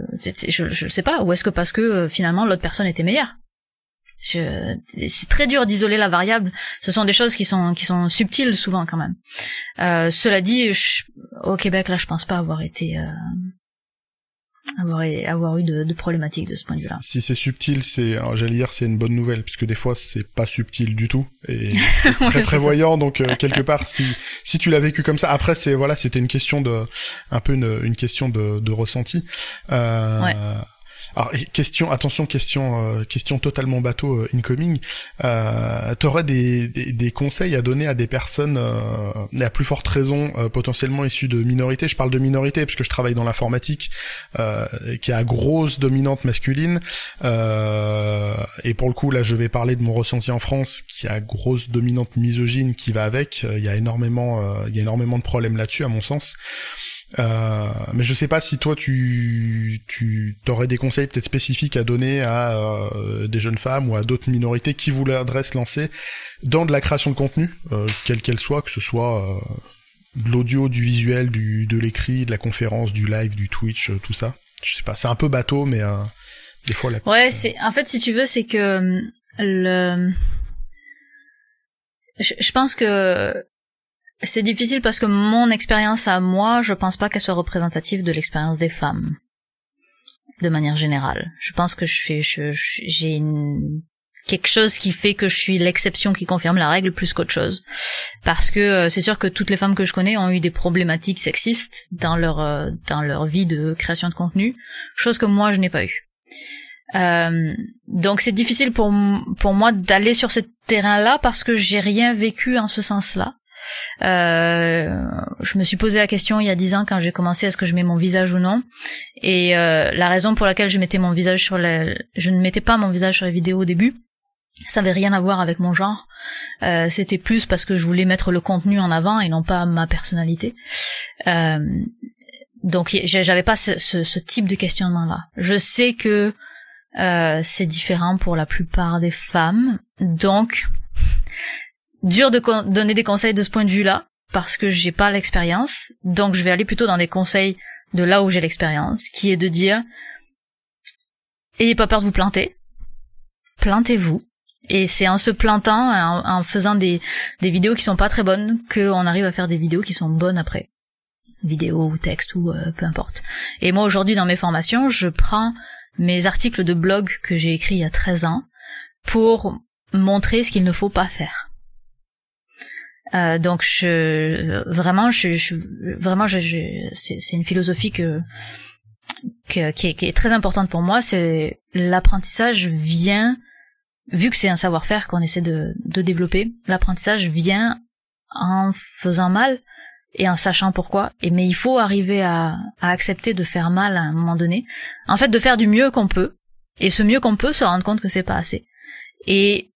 je je sais pas. Ou est-ce que parce que euh, finalement l'autre personne était meilleure? C'est très dur d'isoler la variable. Ce sont des choses qui sont qui sont subtiles souvent quand même. Euh, cela dit au Québec là je pense pas avoir été avoir, avoir eu de, de problématiques de ce point de vue-là. Si c'est subtil, c'est, j'allais dire, c'est une bonne nouvelle, puisque des fois c'est pas subtil du tout et c'est très prévoyant. Donc euh, quelque part, si si tu l'as vécu comme ça, après c'est voilà, c'était une question de, un peu une, une question de, de ressenti. Euh, ouais. Alors question, attention, question, euh, question totalement bateau euh, incoming. Euh, T'aurais des, des, des, conseils à donner à des personnes, euh, à plus forte raison, euh, potentiellement issues de minorités? Je parle de minorité parce que je travaille dans l'informatique, qui a grosse dominante masculine. et pour le coup, là, je vais parler de mon ressenti en France, qui a grosse dominante misogyne qui va avec. Il y a énormément, il y a énormément de problèmes là-dessus, à mon sens. Euh, mais je sais pas si toi tu tu t'aurais des conseils peut-être spécifiques à donner à euh, des jeunes femmes ou à d'autres minorités qui voudraient se lancer dans de la création de contenu, euh, quelle qu'elle soit, que ce soit euh, de l'audio, du visuel, du de l'écrit, de la conférence, du live, du Twitch, tout ça. Je sais pas, c'est un peu bateau, mais des fois la. Ouais, c'est en fait si tu veux, c'est que le je pense que c'est difficile parce que mon expérience à moi, je pense pas qu'elle soit représentative de l'expérience des femmes. De manière générale. Je pense que je j'ai une, quelque chose qui fait que je suis l'exception qui confirme la règle plus qu'autre chose. Parce que euh, c'est sûr que toutes les femmes que je connais ont eu des problématiques sexistes dans leur, euh, dans leur vie de création de contenu. Chose que moi je n'ai pas eu. Euh, donc c'est difficile pour, pour moi d'aller sur ce terrain-là parce que j'ai rien vécu en ce sens-là. Euh, je me suis posé la question il y a dix ans quand j'ai commencé est-ce que je mets mon visage ou non? Et euh, la raison pour laquelle je mettais mon visage sur les je ne mettais pas mon visage sur les vidéos au début ça avait rien à voir avec mon genre. Euh, c'était plus parce que je voulais mettre le contenu en avant et non pas ma personnalité. Euh, donc j'avais pas ce, ce, type de questionnement là je sais que euh, c'est différent pour la plupart des femmes. Donc dur de donner des conseils de ce point de vue-là parce que j'ai pas l'expérience. Donc je vais aller plutôt dans des conseils de là où j'ai l'expérience, qui est de dire ayez pas peur de vous planter, plantez-vous. Et c'est en se plantant, en, faisant des, des vidéos qui sont pas très bonnes, qu'on arrive à faire des vidéos qui sont bonnes après. Vidéo ou texte ou euh, peu importe. Et moi aujourd'hui dans mes formations, je prends mes articles de blog que j'ai écrits il y a 13 ans pour montrer ce qu'il ne faut pas faire. Euh, donc je vraiment je, je vraiment je, c'est une philosophie que, que qui, est, qui, est, très importante pour moi. C'est l'apprentissage vient vu que c'est un savoir-faire qu'on essaie de, de développer l'apprentissage vient en faisant mal et en sachant pourquoi. Et mais il faut arriver à, à accepter de faire mal à un moment donné. En fait de faire du mieux qu'on peut. Et ce mieux qu'on peut se rendre compte que c'est pas assez. Et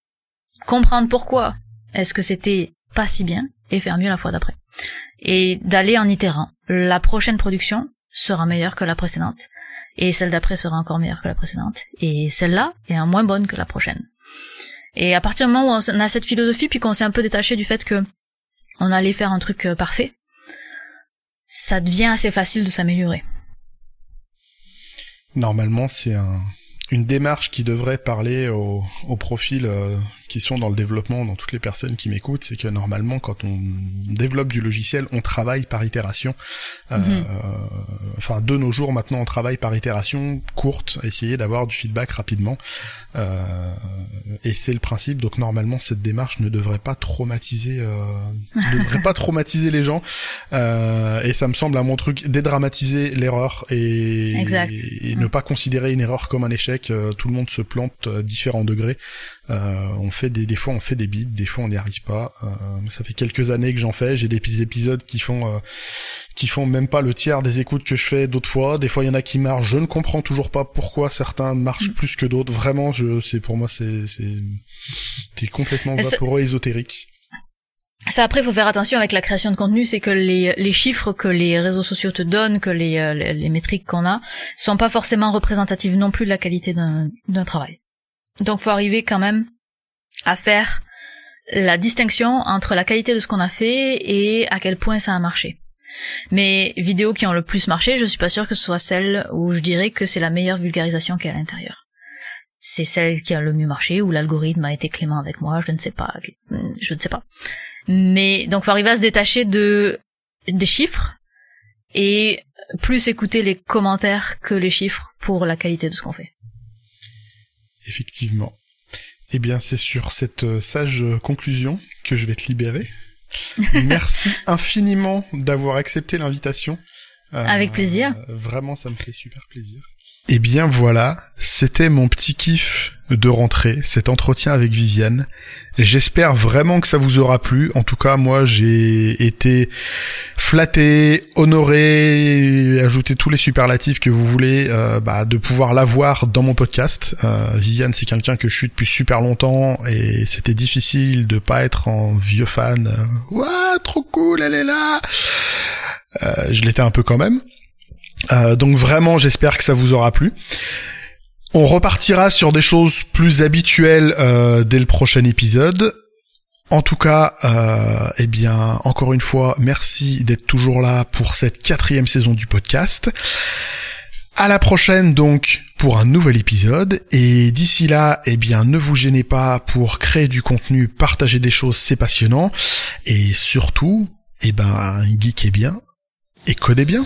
comprendre pourquoi est-ce que c'était pas si bien et faire mieux la fois d'après. Et d'aller en itérant. La prochaine production sera meilleure que la précédente. Et celle d'après sera encore meilleure que la précédente. Et celle-là est moins bonne que la prochaine. Et à partir du moment où on a cette philosophie, puis qu'on s'est un peu détaché du fait que on allait faire un truc euh, parfait, ça devient assez facile de s'améliorer. Normalement, c'est un, une démarche qui devrait parler au, au profil euh, qui sont dans le développement, dans toutes les personnes qui m'écoutent, c'est que normalement, quand on développe du logiciel, on travaille par itération. Euh, mhm. enfin, de nos jours, maintenant, on travaille par itération courte, essayer d'avoir du feedback rapidement. Euh, et c'est le principe. Donc, normalement, cette démarche ne devrait pas traumatiser, euh, ne devrait pas traumatiser les gens. Euh, et ça me semble à mon truc dédramatiser l'erreur et, et, ne pas considérer une erreur comme un échec. Euh, tout le monde se plante à différents degrés. Euh, on fait des, des fois on fait des bits, des fois on n'y arrive pas. Euh, ça fait quelques années que j'en fais. J'ai des épisodes qui font euh, qui font même pas le tiers des écoutes que je fais d'autres fois. Des fois il y en a qui marchent. Je ne comprends toujours pas pourquoi certains marchent mm. plus que d'autres. Vraiment, je c'est pour moi c'est c'est complètement vaporeux, ésotérique. Ça après, il faut faire attention avec la création de contenu, c'est que les, les chiffres que les réseaux sociaux te donnent, que les, les, les métriques qu'on a, sont pas forcément représentatives non plus de la qualité d'un travail. Donc faut arriver quand même à faire la distinction entre la qualité de ce qu'on a fait et à quel point ça a marché. Mes vidéos qui ont le plus marché, je suis pas sûre que ce soit celle où je dirais que c'est la meilleure vulgarisation qui est à l'intérieur. C'est celle qui a le mieux marché, où l'algorithme a été clément avec moi, je ne sais pas, je ne sais pas. Mais donc faut arriver à se détacher de des chiffres et plus écouter les commentaires que les chiffres pour la qualité de ce qu'on fait. Effectivement. Eh bien, c'est sur cette euh, sage conclusion que je vais te libérer. Merci infiniment d'avoir accepté l'invitation. Euh, Avec plaisir. Vraiment, ça me fait super plaisir. Eh bien voilà, c'était mon petit kiff de rentrée, cet entretien avec Viviane. J'espère vraiment que ça vous aura plu. En tout cas, moi, j'ai été flatté, honoré, ajouté tous les superlatifs que vous voulez, euh, bah, de pouvoir l'avoir dans mon podcast. Euh, Viviane, c'est quelqu'un que je suis depuis super longtemps et c'était difficile de pas être en vieux fan. Ouah, trop cool, elle est là. Euh, je l'étais un peu quand même. Euh, donc vraiment, j'espère que ça vous aura plu. On repartira sur des choses plus habituelles euh, dès le prochain épisode. En tout cas, euh, eh bien, encore une fois, merci d'être toujours là pour cette quatrième saison du podcast. À la prochaine donc pour un nouvel épisode et d'ici là, eh bien, ne vous gênez pas pour créer du contenu, partager des choses, c'est passionnant et surtout, eh ben, geekez bien et codez bien.